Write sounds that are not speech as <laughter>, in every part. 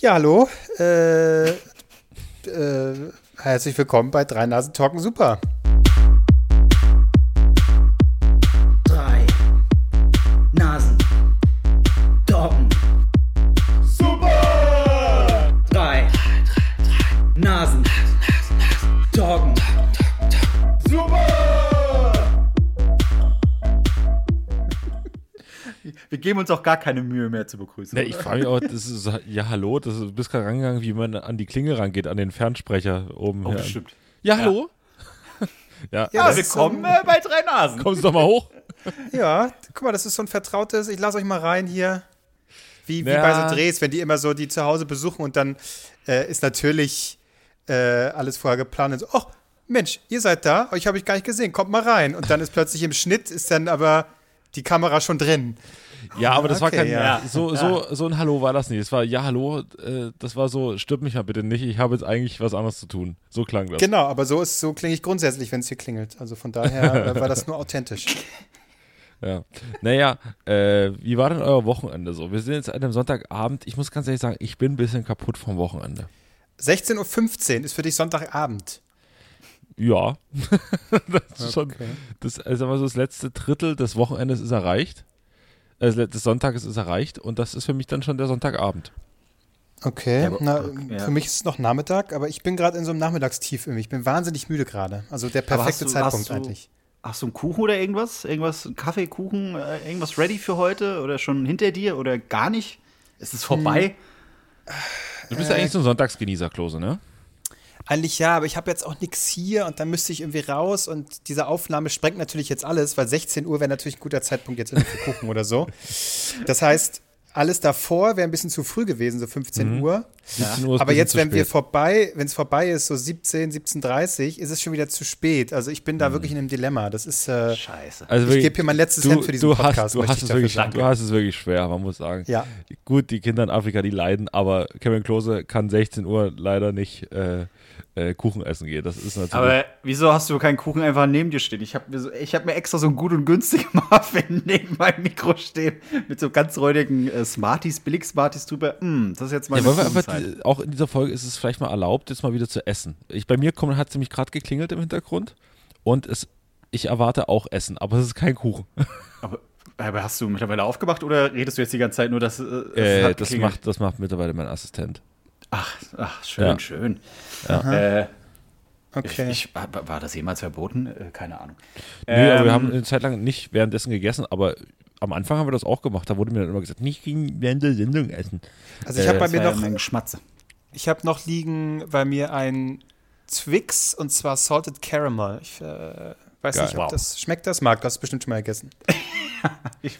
Ja, hallo. Äh, äh, herzlich willkommen bei Drei Nasen Talken Super. Geben uns auch gar keine Mühe mehr zu begrüßen. Ne, ich frage mich auch, das ist, ja, hallo, das ist, du bist gerade rangegangen, wie man an die Klinge rangeht, an den Fernsprecher oben. oh, her. bestimmt. Ja, hallo? ja, Ja, ist Willkommen so äh, bei drei Nasen. kommen Sie doch mal hoch. Ja, guck mal, das ist so ein vertrautes. Ich lasse euch mal rein hier. Wie, wie Ja. bei so Drehs, wenn die immer so die zu Hause besuchen und dann äh, ist natürlich äh, alles vorher geplant. Und so, oh, Mensch, ihr seid da, euch habe ich gar nicht gesehen, kommt mal rein. Und dann ist plötzlich im Schnitt, ist dann aber die Kamera schon drin. Ja, aber das war Okay, kein, ja. so, so, so ein Hallo war das nicht. Es war, ja, hallo, äh, das war so, stirb mich mal bitte nicht, ich habe jetzt eigentlich was anderes zu tun. So klang das. Genau, aber so ist so klinge ich grundsätzlich, wenn es hier klingelt. Also von daher <laughs> war das nur authentisch. Ja. Naja, äh, wie war denn euer Wochenende so? Wir sind jetzt an einem Sonntagabend. Ich muss ganz ehrlich sagen, ich bin ein bisschen kaputt vom Wochenende. 16.15 Uhr ist für dich Sonntagabend. Ja. <laughs> das ist schon, das, also das letzte Drittel des Wochenendes ist erreicht. Äh, des Sonntages ist erreicht und das ist für mich dann schon der Sonntagabend. Okay, Ja, na, okay, ja. für mich ist es noch Nachmittag, aber ich bin gerade in so einem Nachmittagstief irgendwie. Ich bin wahnsinnig müde gerade. Also der perfekte du- Zeitpunkt du- eigentlich. Hast du einen Kuchen oder irgendwas? Irgendwas, einen Kaffee, Kuchen, äh, irgendwas ready für heute? Oder schon hinter dir? Oder gar nicht? Ist es vorbei? Du bist ja eigentlich so ein Sonntagsgenießer, Klose, ne? Eigentlich ja, aber ich habe jetzt auch nichts hier und dann müsste ich irgendwie raus und diese Aufnahme sprengt natürlich jetzt alles, weil 16 Uhr wäre natürlich ein guter Zeitpunkt jetzt irgendwie für Kuchen oder so. Das heißt, alles davor wäre ein bisschen zu früh gewesen, so 15 Uhr. 17 Uhr ist Aber jetzt, wenn wir vorbei, wenn es vorbei ist, so 17, 17.30 ist es schon wieder zu spät. Also ich bin da wirklich in einem Dilemma. Das ist, äh, Scheiße. Also ich wirklich, gebe hier mein letztes du, Hemd für diesen du Podcast. Hast, du, hast ich es wirklich, sagen. du hast es wirklich schwer, man muss sagen. Ja. Gut, die Kinder in Afrika, die leiden, aber Kevin Klose kann 16 Uhr leider nicht äh, äh, Kuchen essen gehen. Das ist natürlich. Aber wieso hast du keinen Kuchen einfach neben dir stehen? Ich habe mir, so, ich hab mir extra so einen gut und günstigen <laughs> Muffin neben meinem Mikro stehen. Mit so ganz räudigen äh, Smarties, Billig-Smarties drüber. Mm, das ist jetzt meine ja, wollen wir einfach, Auch in dieser Folge ist es vielleicht mal erlaubt, jetzt mal wieder zu essen. Ich, bei mir kommt, hat es nämlich gerade geklingelt im Hintergrund und es, ich erwarte auch Essen, aber es ist kein Kuchen. <laughs> Aber, aber hast du mittlerweile aufgemacht oder redest du jetzt die ganze Zeit nur, dass äh, es Äh, hat das, macht, das macht mittlerweile mein Assistent. Ach, ach, schön, Ja. schön. Äh, Okay. ich, war, war das jemals verboten? Äh, keine Ahnung. Nee, aber wir Ähm, haben eine Zeit lang nicht währenddessen gegessen, aber am Anfang haben wir das auch gemacht. Da wurde mir dann immer gesagt, nicht während der Sendung essen. also ich habe bei das mir ja noch mein Geschmatze. Ich habe noch liegen bei mir ein Twix und zwar Salted Caramel. Ich äh, weiß Geil. nicht, ob Wow. das schmeckt das. Marc, du hast es bestimmt schon mal gegessen. <laughs> Ich,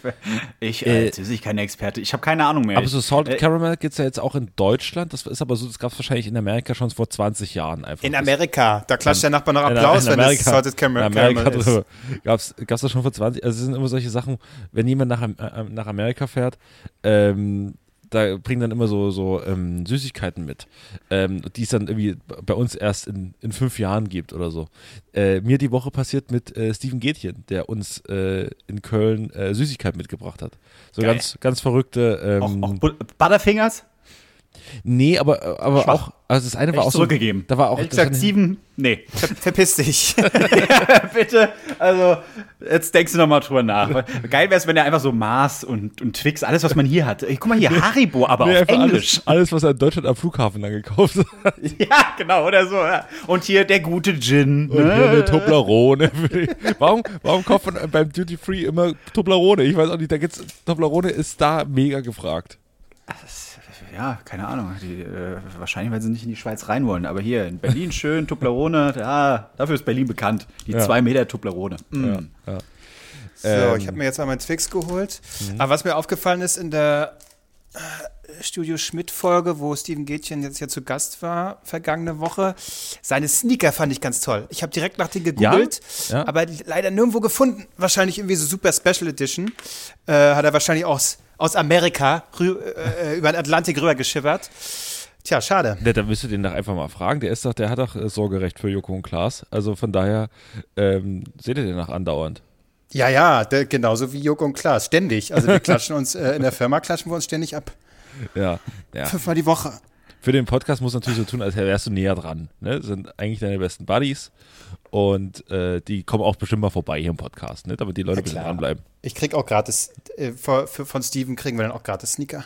ich Äh, äh, ich kein Experte. Ich habe keine Ahnung mehr. Aber so Salted äh, Caramel gibt es ja jetzt auch in Deutschland. Das ist aber so, das gab es wahrscheinlich in Amerika schon vor 20 Jahren einfach. In Amerika, da klatscht der Nachbar noch in- Applaus, in wenn Amerika- es Salted Caramel, in Amerika Caramel ist. Gab's, gab's das schon vor 20? Also es sind immer solche Sachen, wenn jemand nach, äh, nach Amerika fährt, ähm, da bringen dann immer so, so ähm, Süßigkeiten mit, ähm, die es dann irgendwie bei uns erst in, in fünf Jahren gibt oder so. Äh, mir die Woche passiert mit äh, Steven Gätchen, der uns äh, in Köln äh, Süßigkeiten mitgebracht hat. So Geil. ganz, ganz verrückte. auch, Ähm, auch Bu- Butterfingers? Nee, aber, aber Schwach. auch, also das eine war Echt auch so, zurückgegeben. da war auch, das gesagt, sieben? Nee. Ver <laughs> verpiss dich. <laughs> Bitte. Also, jetzt denkst du noch mal drüber nach. Geil wäre es, wenn er einfach so Mars und, und Twix, alles, was man hier hat. Guck mal hier, Haribo, aber Nee, auf Englisch. Alles, alles, was er in Deutschland am Flughafen dann gekauft hat. <laughs> Ja, genau, oder so. ja. Und hier der gute Gin. Und hier ne? eine Toblerone. warum, warum kauft man beim Duty Free immer Toblerone? Ich weiß auch nicht, da gibt's, Toblerone ist da mega gefragt. Ja, keine Ahnung. Die, äh, wahrscheinlich, weil sie nicht in die Schweiz rein wollen. Aber hier in Berlin schön, Toblerone. <laughs> Ja, dafür ist Berlin bekannt. Die Ja. zwei Meter Toblerone. Mm. Ja. So, Ähm. ich habe mir jetzt mal meinen Twix geholt. Aber was mir aufgefallen ist in der äh, Studio Schmidt-Folge, wo Steven Gätchen jetzt ja zu Gast war, vergangene Woche, seine Sneaker fand ich ganz toll. Ich habe direkt nach denen gegoogelt, Ja? aber leider nirgendwo gefunden. Wahrscheinlich irgendwie so super Special Edition. Äh, hat er wahrscheinlich aus, aus Amerika rü äh, über den Atlantik rüber geschippert. Tja, schade. Ja, da müsst ihr den doch einfach mal fragen. Der ist doch, der hat doch äh, Sorgerecht für Joko und Klaas. Also von daher ähm, seht ihr den noch andauernd. Ja, ja, der, genauso wie Joko und Klaas. Ständig. Also wir klatschen uns, äh, in der Firma klatschen wir uns ständig ab. <laughs> Ja, ja. Fünfmal die Woche. Für den Podcast musst du natürlich so tun, als wärst du näher dran. Ne? Das sind eigentlich deine besten Buddies. Und äh, die kommen auch bestimmt mal vorbei hier im Podcast, ne? damit die Leute ein bisschen dranbleiben. Ich krieg auch gratis, äh, für, für, von Steven kriegen wir dann auch gratis Sneaker.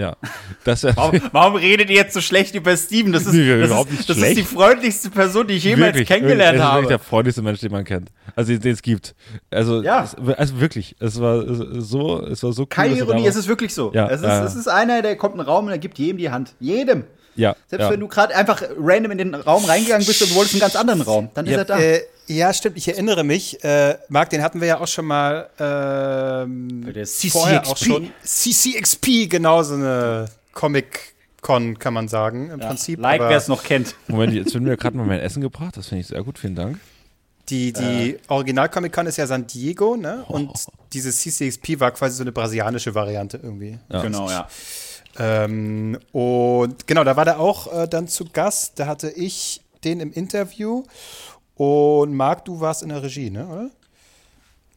Ja. Das Warum, warum redet ihr jetzt so schlecht über Steven? Das ist, Nee, das überhaupt ist, nicht das ist die freundlichste Person, die ich jemals wirklich, kennengelernt er ist wirklich habe. der freundlichste Mensch, den man kennt. Also den es gibt. Also, Ja. es, also wirklich, es war so, es war so cool. Keine Ironie, es ist wirklich so. Ja, es, ist, ja. es ist einer, der kommt in den Raum und er gibt jedem die Hand. Jedem. Ja, Selbst ja. wenn du gerade einfach random in den Raum reingegangen bist und du wolltest einen ganz anderen Raum, dann ist Ja, er da. Äh, ja, stimmt, ich erinnere mich. Äh, Marc, den hatten wir ja auch schon mal ähm, vorher auch CCXP. schon. CCXP, genau so eine Comic-Con, kann man sagen, im Prinzip. like, aber wer es noch kennt. Moment, jetzt wird mir gerade mal mein Essen gebracht. Das finde ich sehr gut, vielen Dank. Die, die Original-Comic-Con ist ja San Diego, ne? Und diese CCXP war quasi so eine brasilianische Variante irgendwie. Ja. Genau, ja. Ähm, und genau, da war der auch äh, dann zu Gast. Da hatte ich den im Interview. Und Marc, du warst in der Regie, ne? Oder?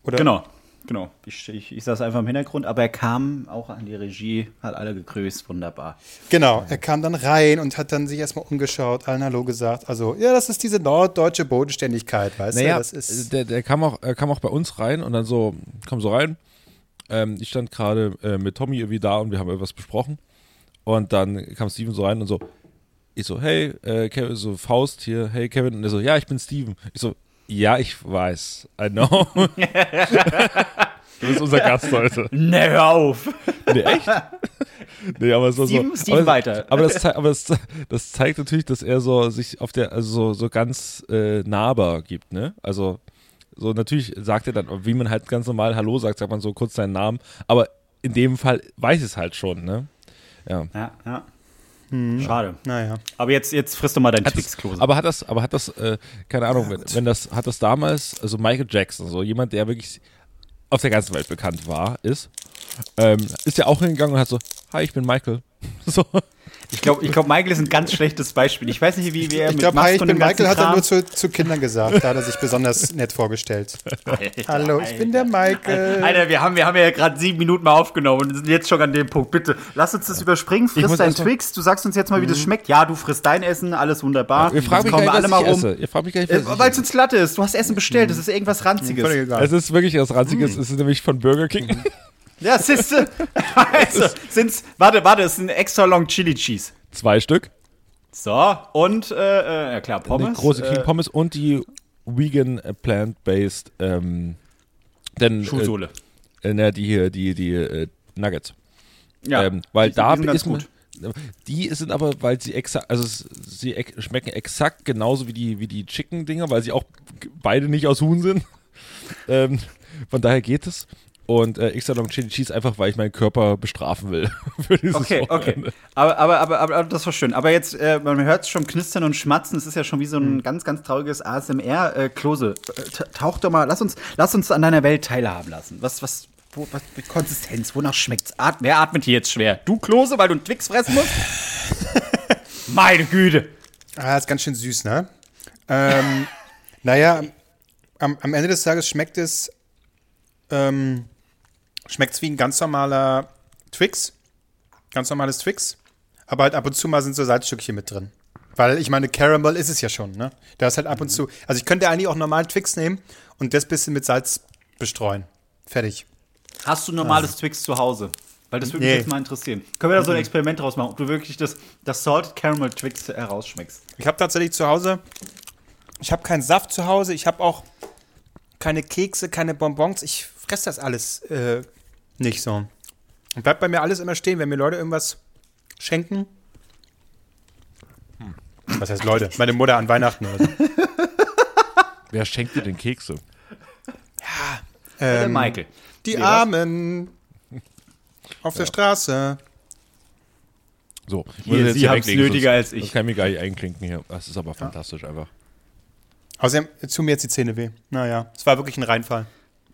Oder? Genau, genau. Ich, ich, ich saß einfach im Hintergrund, aber er kam auch an die Regie, hat alle gegrüßt, wunderbar. Genau, er kam dann rein und hat dann sich erstmal umgeschaut, allen Hallo gesagt. Also, ja, das ist diese norddeutsche Bodenständigkeit, weißt Naja, du? Das ist, der, der kam auch, er kam auch bei uns rein und dann so, komm so rein. Ähm, ich stand gerade äh, mit Tommy irgendwie da und wir haben irgendwas besprochen. Und dann kam Steven so rein und so, ich so, hey, äh, Kevin, so Faust hier, hey Kevin. Und er so, ja, ich bin Steven. Ich so, ja, ich weiß, I know. <laughs> du bist unser Gast heute. Ne, hör auf! Nee, echt? Nee, aber so, Steven- so. Steven aber, weiter. Aber, das, aber das, das zeigt natürlich, dass er so sich auf der, also so, so ganz äh, nahbar gibt, ne? Also, so natürlich sagt er dann, wie man halt ganz normal Hallo sagt, sagt man so kurz seinen Namen, aber in dem Fall weiß ich es halt schon, ne? Ja. Ja, ja. Schade. naja. Aber jetzt, jetzt frisst du mal deinen Hat Twix, das, Klose. aber hat das, aber hat das, äh, keine Ahnung, wenn, wenn das, hat das damals, also Michael Jackson, so jemand, der wirklich auf der ganzen Welt bekannt war, ist, ähm, ist ja auch hingegangen und hat so, hi, ich bin Michael. <laughs> So. Ich glaube, ich glaub, Michael ist ein ganz schlechtes Beispiel. Ich weiß nicht, wie, er Ich mit glaube, ich bin ganzen Michael, hat er nur zu, zu Kindern gesagt. Da hat er sich besonders nett vorgestellt. Hallo, ich bin der Michael. Alter, wir haben, wir haben ja gerade sieben Minuten mal aufgenommen und sind jetzt schon an dem Punkt. Bitte, lass uns das überspringen. muss Friss deinen Twix. Du sagst uns jetzt mal, wie das schmeckt. Ja, du frisst dein Essen, alles wunderbar. Ihr fragt mich gar nicht, wir mal rum. esse. Ihr fragt mich gar nicht, Äh, Weil es uns Latte ist. Du hast Essen bestellt. Das ist irgendwas Ranziges. Es ist wirklich was Ranziges. Es ist nämlich von Burger King. Ja, siehste. <laughs> also, sind's, warte, warte, es sind extra long Chili Cheese. Zwei Stück. So, und, äh, äh, ja klar, Pommes. Die große King äh, Pommes und die vegan äh, plant-based ähm, denn, Schuhsohle. Äh, äh, ne, die hier, die, die äh, Nuggets. Ja, ähm, weil die, da die sind ganz ist man, gut. Die sind aber, weil sie exakt, also sie ex schmecken exakt genauso wie die, wie die Chicken-Dinger, weil sie auch beide nicht aus Huhn sind. <laughs> ähm, von daher geht es. Und äh, extra Long Chili Cheese einfach, weil ich meinen Körper bestrafen will. <laughs> für dieses Okay, okay. Wochenende. Aber, aber, aber, aber, aber das war schön. Aber jetzt, äh, man hört es schon knistern und schmatzen. Es ist ja schon wie so ein ganz, ganz trauriges ASMR. Äh, Klose, äh, ta- tauch doch mal, lass uns, lass uns an deiner Welt teilhaben lassen. Was, was, wo, was mit Konsistenz, wonach schmeckt's? At wer atmet hier jetzt schwer? Du, Klose, weil du einen Twix fressen musst? <laughs> Meine Güte. Ah, ist ganz schön süß, ne? Ähm, <laughs> naja, am, am Ende des Tages schmeckt es, ähm, schmeckt es wie ein ganz normaler Twix. Ganz normales Twix. Aber halt ab und zu mal sind so Salzstückchen mit drin. Weil ich meine, Caramel ist es ja schon, ne? Da ist halt ab und zu. Also ich könnte eigentlich auch normalen Twix nehmen und das bisschen mit Salz bestreuen. Fertig. Hast du normales Twix zu Hause? Weil das würde mich Nee. jetzt mal interessieren. Können wir da so ein Experiment draus machen, ob du wirklich das, das Salted Caramel Twix herausschmeckst? Ich habe tatsächlich zu Hause, ich habe keinen Saft zu Hause, ich habe auch keine Kekse, keine Bonbons. Ich fresse das alles äh, nicht so. Und bleibt bei mir alles immer stehen, wenn mir Leute irgendwas schenken. Was heißt Leute? Meine Mutter an Weihnachten oder so. <laughs> Wer schenkt dir denn Kekse? Der Michael. Die Nee, was? Armen auf der Straße. So, ich Hier, Sie haben's weglegen, nötiger als ich. Das kann ich mir gar nicht einklinken hier. Das ist aber fantastisch einfach. Außerdem tun mir jetzt die Zähne weh. Naja, es war wirklich ein Reinfall.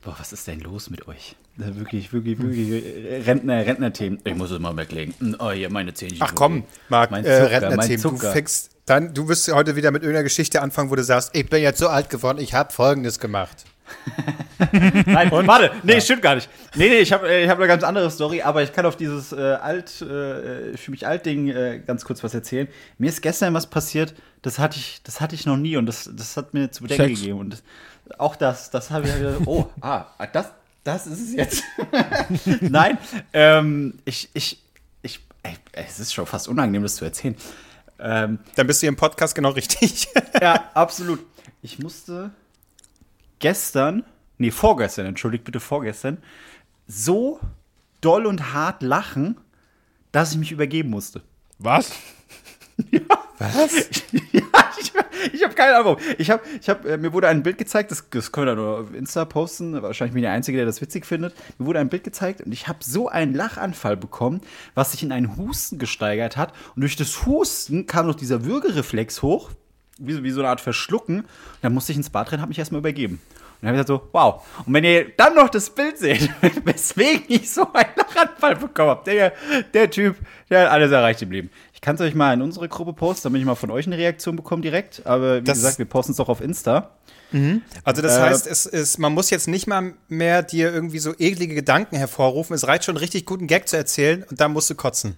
Boah, was ist denn los mit euch? Da Wirklich, wirklich, wirklich äh, Rentner, Rentnerthemen. Ich muss es mal weglegen. Hm, Oh, hier, meine Zähnchen. Ach komm, Marc, Mein äh, Zucker, Rentnerthemen, mein du fängst dann, du wirst heute wieder mit irgendeiner Geschichte anfangen, wo du sagst, ich bin jetzt so alt geworden, ich habe Folgendes gemacht. <laughs> Nein, warte, nee, stimmt gar nicht. Nee, nee, ich habe ich hab eine ganz andere Story, aber ich kann auf dieses äh, alt, äh, für mich alt Ding äh, ganz kurz was erzählen. Mir ist gestern was passiert, das hatte ich, das hatte ich noch nie und das, das hat mir zu bedenken Sex. gegeben. Und das, auch das, das habe ich wieder, oh, <laughs> ah, das, das ist es jetzt. <laughs> Nein, ähm, ich, ich, ich, ey, es ist schon fast unangenehm, das zu erzählen. Ähm, Dann bist du hier im Podcast genau richtig. <laughs> ja, absolut. Ich musste gestern, nee, vorgestern, entschuldigt bitte, vorgestern, so doll und hart lachen, dass ich mich übergeben musste. Was? Was? ja, ich, ich habe keine Ahnung. Ich hab, ich hab, äh, mir wurde ein Bild gezeigt, das, das können wir dann nur auf Insta posten. Wahrscheinlich bin ich der Einzige, der das witzig findet. Mir wurde ein Bild gezeigt und ich habe so einen Lachanfall bekommen, was sich in einen Husten gesteigert hat. Und durch das Husten kam noch dieser Würgereflex hoch, wie, so- wie so eine Art Verschlucken. Und dann musste ich ins Bad rennen, habe mich erstmal übergeben. Und dann habe ich gesagt so, wow. Und wenn ihr dann noch das Bild seht, <laughs> weswegen ich so einen Lachanfall bekommen habe, der, der Typ, der hat alles erreicht im Leben. Ich kann es euch mal in unsere Gruppe posten, damit ich mal von euch eine Reaktion bekomme direkt. Aber wie Das- gesagt, wir posten es doch auf Insta. Also das Äh, heißt, es ist, man muss jetzt nicht mal mehr dir irgendwie so eklige Gedanken hervorrufen. Es reicht schon, einen richtig guten Gag zu erzählen und dann musst du kotzen.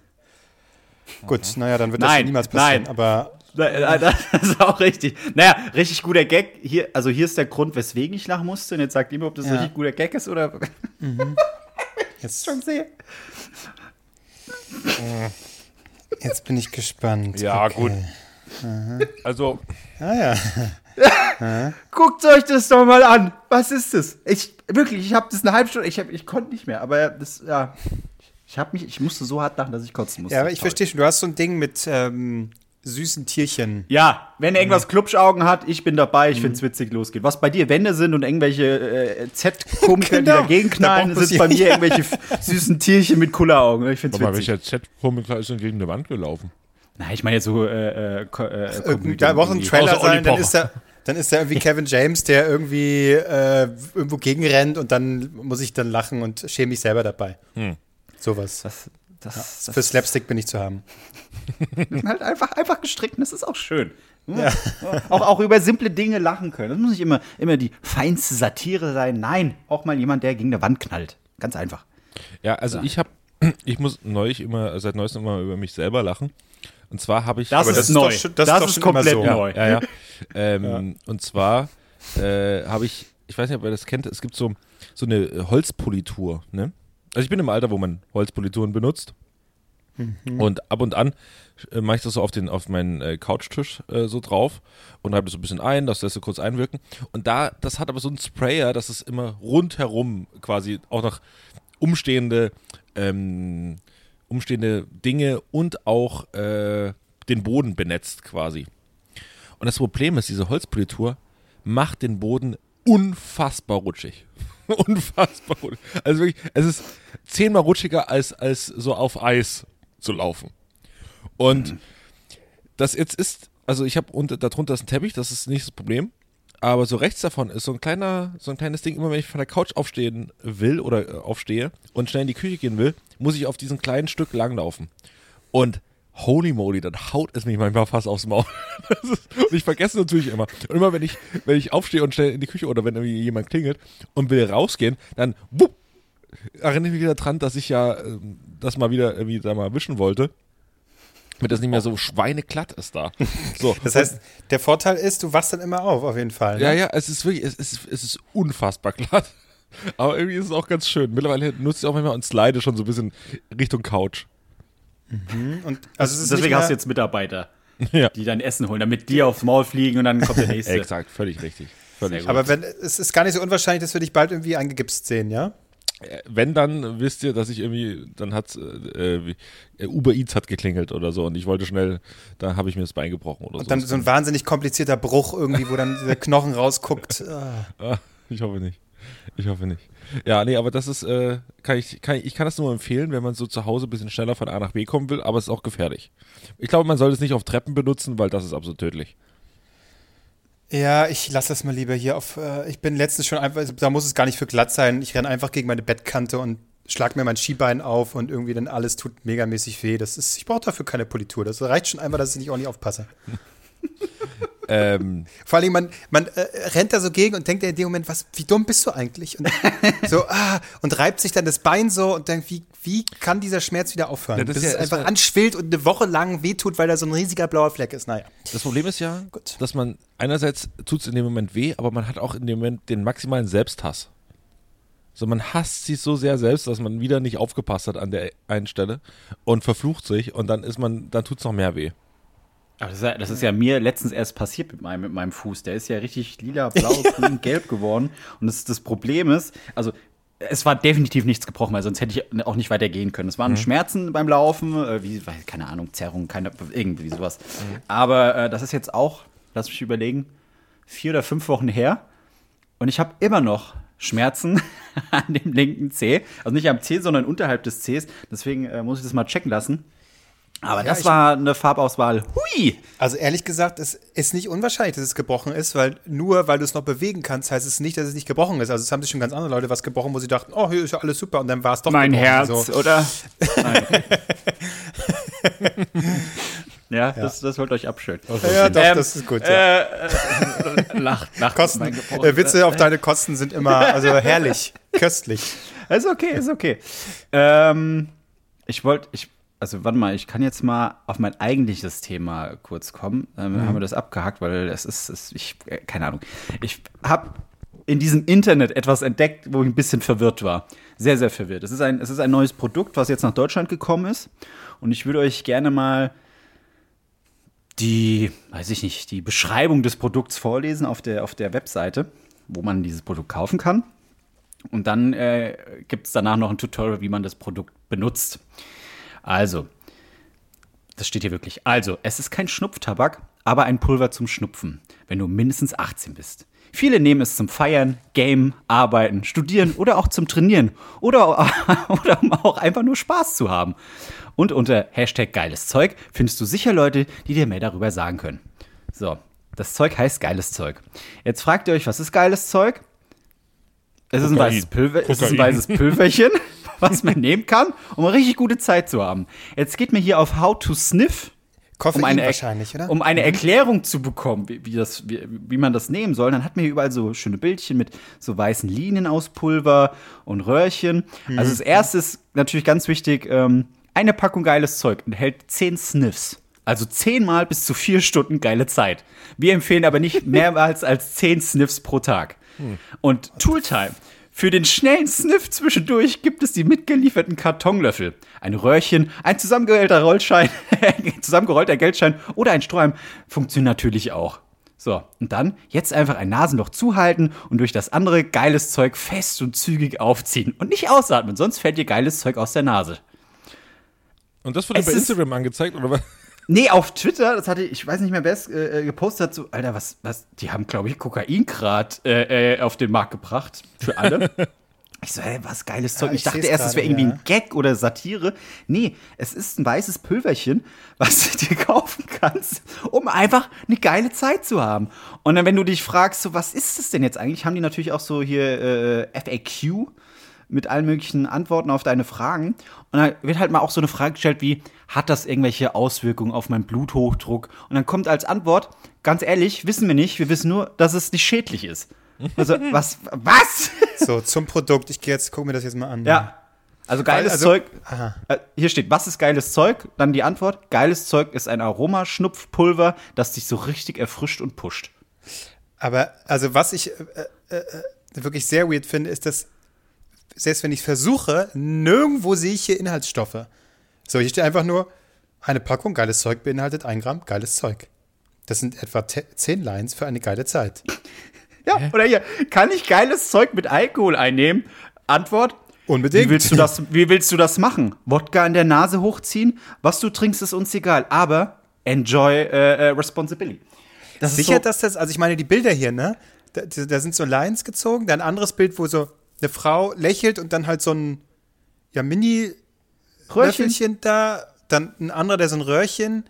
Gut, naja, dann wird das Nein, niemals passieren. nein. Aber Das <laughs> ist auch richtig. Naja, richtig guter Gag. Hier, also hier ist der Grund, weswegen ich lachen musste. Und jetzt sagt ihr mir, ob das ein Ja. richtig guter Gag ist oder <laughs> jetzt, schon sehe. jetzt bin ich gespannt. Ja, Okay. gut. Also, Ah ja. <laughs> Guckt euch das doch mal an. Was ist das? Ich wirklich, ich habe das eine halbe Stunde, ich, hab, ich konnte nicht mehr, aber das ja, ich habe mich, ich musste so hart lachen, dass ich kotzen musste. Ja, aber ich verstehe schon. Du hast so ein Ding mit ähm, süßen Tierchen. Ja, wenn irgendwas Klubschaugen hat, ich bin dabei, ich Mhm. find's witzig, losgeht. Was bei dir Wände sind und irgendwelche äh, Z-Komiker, Genau. die dagegen Da knallen, sind bei mir irgendwelche süßen Tierchen mit Kulleraugen. Ich find's mal, witzig. welcher Z-Komiker ist denn gegen eine Wand gelaufen? Na, ich meine jetzt so äh, äh, äh, Da muss ein. Trailer sein, dann ist da, dann ist da irgendwie <laughs> Kevin James, der irgendwie äh, irgendwo gegenrennt und dann muss ich dann lachen und schäme mich selber dabei. Hm. Sowas. Das, das, das Für Slapstick bin ich zu haben. ist <laughs> halt einfach, einfach gestrickt und das ist auch schön. Ja. Auch, auch über simple Dinge lachen können. Das muss nicht immer, immer die feinste Satire sein. Nein, auch mal jemand, der gegen eine Wand knallt. Ganz einfach. Ja, also ich habe, <clears throat> ich muss neulich immer, seit neuestem immer über mich selber lachen. Und zwar habe ich. Das, Aber ist das ist neu. doch schon- das ist doch schon immer komplett so. neu. Ja, ja. <laughs> Ähm, Und zwar äh, habe ich, ich weiß nicht, ob ihr das kennt, es gibt so, so eine Holzpolitur, ne? Also ich bin im Alter, wo man Holzpolituren benutzt. Und ab und an äh, mache ich das so auf, den, auf meinen äh, Couchtisch äh, so drauf und reibe das so ein bisschen ein, das lässt du kurz einwirken. Und da, das hat aber so einen Sprayer, dass es immer rundherum quasi auch noch umstehende, ähm, umstehende Dinge und auch äh, den Boden benetzt quasi. Und das Problem ist, diese Holzpolitur macht den Boden unfassbar rutschig. <laughs> unfassbar rutschig. Also wirklich, es ist zehnmal rutschiger als, als so auf Eis zu laufen. Und das jetzt ist, also ich habe unter darunter ist ein Teppich, das ist nicht das Problem. Aber so rechts davon ist so ein kleiner, so ein kleines Ding, immer wenn ich von der Couch aufstehen will oder äh, aufstehe und schnell in die Küche gehen will, muss ich auf diesem kleinen Stück langlaufen. Und holy moly, dann haut es mich manchmal fast aufs Maul. <laughs> Ist, und ich vergesse natürlich immer. Und immer wenn ich, wenn ich aufstehe und schnell in die Küche oder wenn irgendwie jemand klingelt und will rausgehen, dann wupp, erinnere ich mich wieder dran, dass ich ja ähm, das mal wieder irgendwie da mal wischen wollte. Damit das nicht mehr so schweineglatt ist da. So. <laughs> Das heißt, der Vorteil ist, du wachst dann immer auf, auf jeden Fall. Ne? Ja, ja, es ist wirklich, es ist, es ist unfassbar glatt. <laughs> Aber irgendwie ist es auch ganz schön. Mittlerweile nutze ich auch manchmal und slide schon so ein bisschen Richtung Couch. Und also es ist Deswegen hast du jetzt Mitarbeiter, <laughs> Ja. die dein Essen holen, damit die aufs Maul fliegen und dann kommt der nächste. Exakt, völlig richtig. Völlig aber wenn, es ist gar nicht so unwahrscheinlich, dass wir dich bald irgendwie eingegipst sehen, ja? Äh, Wenn dann, wisst ihr, dass ich irgendwie, dann hat äh, wie- äh, Uber Eats hat geklingelt oder so und ich wollte schnell, da habe ich mir das Bein gebrochen oder so. Und dann so ein wahnsinnig komplizierter Bruch irgendwie, wo dann der Knochen rausguckt. <laughs> Ah, ich hoffe nicht. Ich hoffe nicht. Ja, nee, aber das ist, äh, kann ich, kann ich, ich kann das nur empfehlen, wenn man so zu Hause ein bisschen schneller von A nach B kommen will, aber es ist auch gefährlich. Ich glaube, man sollte es nicht auf Treppen benutzen, weil das ist absolut tödlich. Ja, ich lasse das mal lieber hier auf. Äh, ich bin letztens schon einfach, da muss es gar nicht für glatt sein. Ich renne einfach gegen meine Bettkante und schlag mir mein Skibein auf und irgendwie dann alles tut megamäßig weh. Das ist, ich brauche dafür keine Politur. Das reicht schon einmal, dass ich nicht auch nicht aufpasse. <laughs> ähm, Vor allem, man, man äh, rennt da so gegen und denkt in dem Moment, was, wie dumm bist du eigentlich? Und <laughs> so, ah, und reibt sich dann das Bein so und denkt, wie, wie kann dieser Schmerz wieder aufhören? Ja, das Bis ist es ja einfach anschwillt und eine Woche lang wehtut, weil da so ein riesiger blauer Fleck ist. Naja. das Problem ist ja, Gut. dass man einerseits tut es in dem Moment weh, aber man hat auch in dem Moment den maximalen Selbsthass. So, man hasst sich so sehr selbst, dass man wieder nicht aufgepasst hat an der einen Stelle und verflucht sich und dann ist man, dann tut es noch mehr weh. Aber das, ist ja, das ist ja mir letztens erst passiert mit meinem, mit meinem Fuß. Der ist ja richtig lila, blau, <laughs> grün, gelb geworden. Und das, das Problem ist, also es war definitiv nichts gebrochen, weil sonst hätte ich auch nicht weiter gehen können. Es waren Schmerzen beim Laufen, äh, wie, keine Ahnung, Zerrung, keine, irgendwie sowas. Aber äh, das ist jetzt auch, lass mich überlegen, vier oder fünf Wochen her. Und ich habe immer noch Schmerzen <laughs> an dem linken Zeh. Also nicht am Zeh, sondern unterhalb des Zehs. Deswegen äh, muss ich das mal checken lassen. Aber das ich- war eine Farbauswahl. Hui! Also ehrlich gesagt, es ist nicht unwahrscheinlich, dass es gebrochen ist, weil nur weil du es noch bewegen kannst, heißt es nicht, dass es nicht gebrochen ist. Also es haben sich schon ganz andere Leute was gebrochen, wo sie dachten, oh, hier ist ja alles super und dann war es doch Mein. Herz, So. oder? <laughs> Nein. ja, Das, das wollt euch abschön. Ja, doch, Ähm, das ist gut. Ja. Äh, äh, <laughs> lacht, lacht. Kosten, äh, Witze auf deine Kosten sind immer also herrlich, köstlich. <laughs> Ist okay, ist okay. Ähm, ich wollte, ich, also warte mal, ich kann jetzt mal auf mein eigentliches Thema kurz kommen. Ähm, Haben wir das abgehakt, weil es ist, ist ich, äh, keine Ahnung. Ich habe in diesem Internet etwas entdeckt, wo ich ein bisschen verwirrt war. Sehr, sehr verwirrt. Es ist ein, es ist ein neues Produkt, was jetzt nach Deutschland gekommen ist. Und ich würde euch gerne mal die, weiß ich nicht, die Beschreibung des Produkts vorlesen auf der, auf der Webseite, wo man dieses Produkt kaufen kann. Und dann äh, gibt es danach noch ein Tutorial, wie man das Produkt benutzt. Also, das steht hier wirklich. Also, es ist kein Schnupftabak, aber ein Pulver zum Schnupfen, wenn du mindestens 18 bist. Viele nehmen es zum Feiern, Game, Arbeiten, Studieren oder auch zum Trainieren oder, <laughs> oder um auch einfach nur Spaß zu haben. Und unter Hashtag geiles Zeug findest du sicher Leute, die dir mehr darüber sagen können. So, das Zeug heißt geiles Zeug. Jetzt fragt ihr euch, was ist geiles Zeug? Es ist, ein weißes Pulver, es ist ein weißes Pülverchen, <laughs> was man <laughs> nehmen kann, um eine richtig gute Zeit zu haben. Jetzt geht mir hier auf How to Sniff, Koffein um eine, wahrscheinlich, oder? um eine Erklärung zu bekommen, wie, wie, das, wie, wie man das nehmen soll. Dann hat man hier überall so schöne Bildchen mit so weißen Linien aus Pulver und Röhrchen. Also das erste ist natürlich ganz wichtig, ähm, eine Packung geiles Zeug enthält 10 Sniffs. Also zehnmal bis zu vier Stunden geile Zeit. Wir empfehlen aber nicht <laughs> mehrmals als 10 Sniffs pro Tag. Und Tooltime. Für den schnellen Sniff zwischendurch gibt es die mitgelieferten Kartonlöffel, ein Röhrchen, ein zusammengerollter Rollschein, <laughs> zusammengerollter Geldschein oder ein Strohhalm funktionieren natürlich auch. So, und dann jetzt einfach ein Nasenloch zuhalten und durch das andere geiles Zeug fest und zügig aufziehen und nicht ausatmen, sonst fällt dir geiles Zeug aus der Nase. Und das Es bei Instagram angezeigt, oder was? Nee, auf Twitter, das hatte ich, ich weiß nicht mehr, wer es äh, äh, gepostet hat, so, Alter, was, was, die haben, glaube ich, Kokaingrad äh, äh, auf den Markt gebracht. Für alle. <laughs> ich so, hä, was geiles Zeug. Ja, ich, ich dachte erst, es wäre irgendwie ja. ein Gag oder Satire. Nee, es ist ein weißes Pülverchen, <laughs> was du dir kaufen kannst, um einfach eine geile Zeit zu haben. Und dann, wenn du dich fragst, so, was ist das denn jetzt eigentlich, haben die natürlich auch so hier äh, FAQ mit allen möglichen Antworten auf deine Fragen. Und dann wird halt mal auch so eine Frage gestellt wie, hat das irgendwelche Auswirkungen auf meinen Bluthochdruck? Und dann kommt als Antwort, ganz ehrlich, wissen wir nicht, wir wissen nur, dass es nicht schädlich ist. Also, <laughs> was, was? So, zum Produkt. Ich gehe jetzt, guck mir das jetzt mal an. Ja. Also geiles Also- Zeug. Aha. Äh, Hier steht, was ist geiles Zeug? Dann die Antwort, geiles Zeug ist ein Aromaschnupfpulver, das dich so richtig erfrischt und pusht. Aber, also, was ich äh, äh, äh, wirklich sehr weird finde, ist, dass, selbst wenn ich versuche, nirgendwo sehe ich hier Inhaltsstoffe. So, hier steht einfach nur, eine Packung geiles Zeug beinhaltet ein Gramm geiles Zeug. Das sind etwa zehn Lines für eine geile Zeit. <laughs> Ja, oder hier, kann ich geiles Zeug mit Alkohol einnehmen? Antwort, Unbedingt. Wie willst du das, wie willst du das machen? Wodka in der Nase hochziehen? Was du trinkst, ist uns egal. Aber enjoy äh, äh, responsibility. Das Sicher, ist so, dass das, also ich meine, die Bilder hier, ne? Da, da sind so Lines gezogen, dann ein anderes Bild, wo so eine Frau lächelt und dann halt so ein ja, Mini-Röhrchen Röhrchen. da, dann ein anderer, der so ein Röhrchen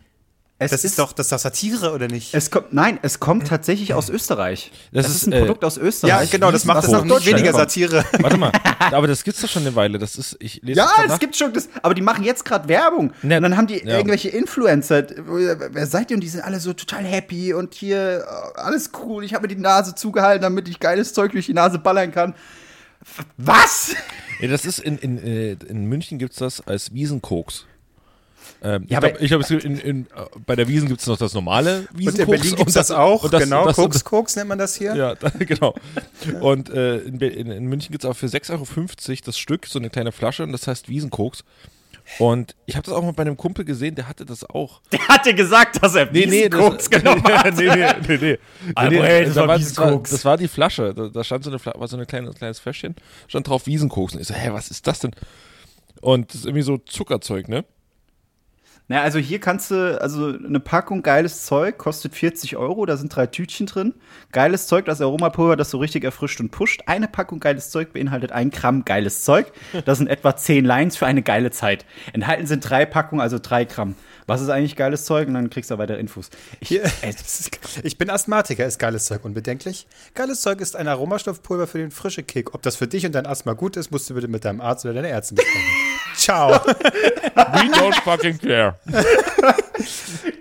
Es Das ist doch, das ist doch Satire, oder nicht? Es kommt, nein, es kommt tatsächlich aus Österreich. Das Das, ist, ist ein äh, Produkt aus Österreich. ja, genau, das macht nach noch nicht weniger. Satire. <laughs> Warte mal, <laughs> aber das gibt's doch schon eine Weile. Das ist, ich lese Ja, es gibt schon das, aber die machen jetzt gerade Werbung. Ne, und dann haben die ja. irgendwelche Influencer, wer seid ihr? Und die sind alle so total happy und hier äh, alles cool. Ich habe mir die Nase zugehalten, damit ich geiles Zeug durch die Nase ballern kann. Was? Ja, das ist in, in, äh, in München gibt's das als Wiesenkoks. Ähm, Ja, ich glaube, glaub, es gibt in, in, äh, bei der Wiesen gibt es noch das normale Und Wiesenkoks. in Berlin gibt es das, auch, und das- genau. das- Koks, Koks nennt man das hier. Ja, da, <laughs> genau. Und äh, in, in München gibt es auch für 6,50 Euro das Stück, so eine kleine Flasche, und das heißt Wiesenkoks. Und ich habe das auch mal bei einem Kumpel gesehen, der hatte das auch. <laughs> Der hatte gesagt, dass er Nee, nee, das, Koks <laughs> genommen hat. nee, nee, nee, nee. Ah, nee, boah, ey, das da war das, war, das war die Flasche. Da, da stand so eine Fla war so eine kleine, kleines Fläschchen, stand drauf Wiesenkoks. Und ich so, hä, was ist das denn? Und das ist irgendwie so Zuckerzeug, ne? Na, also hier kannst du, also eine Packung geiles Zeug kostet 40 Euro, da sind drei Tütchen drin. Geiles Zeug, das Aromapulver, das so richtig erfrischt und pusht. Eine Packung geiles Zeug beinhaltet ein Gramm geiles Zeug. Das sind etwa 10 Lines für eine geile Zeit. Enthalten sind drei Packungen, also drei Gramm. Was ist eigentlich geiles Zeug? Und dann kriegst du weitere Infos. Ich, <laughs> ist- ich bin Asthmatiker, ist geiles Zeug unbedenklich. Geiles Zeug ist ein Aromastoffpulver für den frische Kick. Ob das für dich und dein Asthma gut ist, musst du bitte mit deinem Arzt oder deiner Ärztin besprechen. <laughs> Ciao. <laughs> We don't fucking care.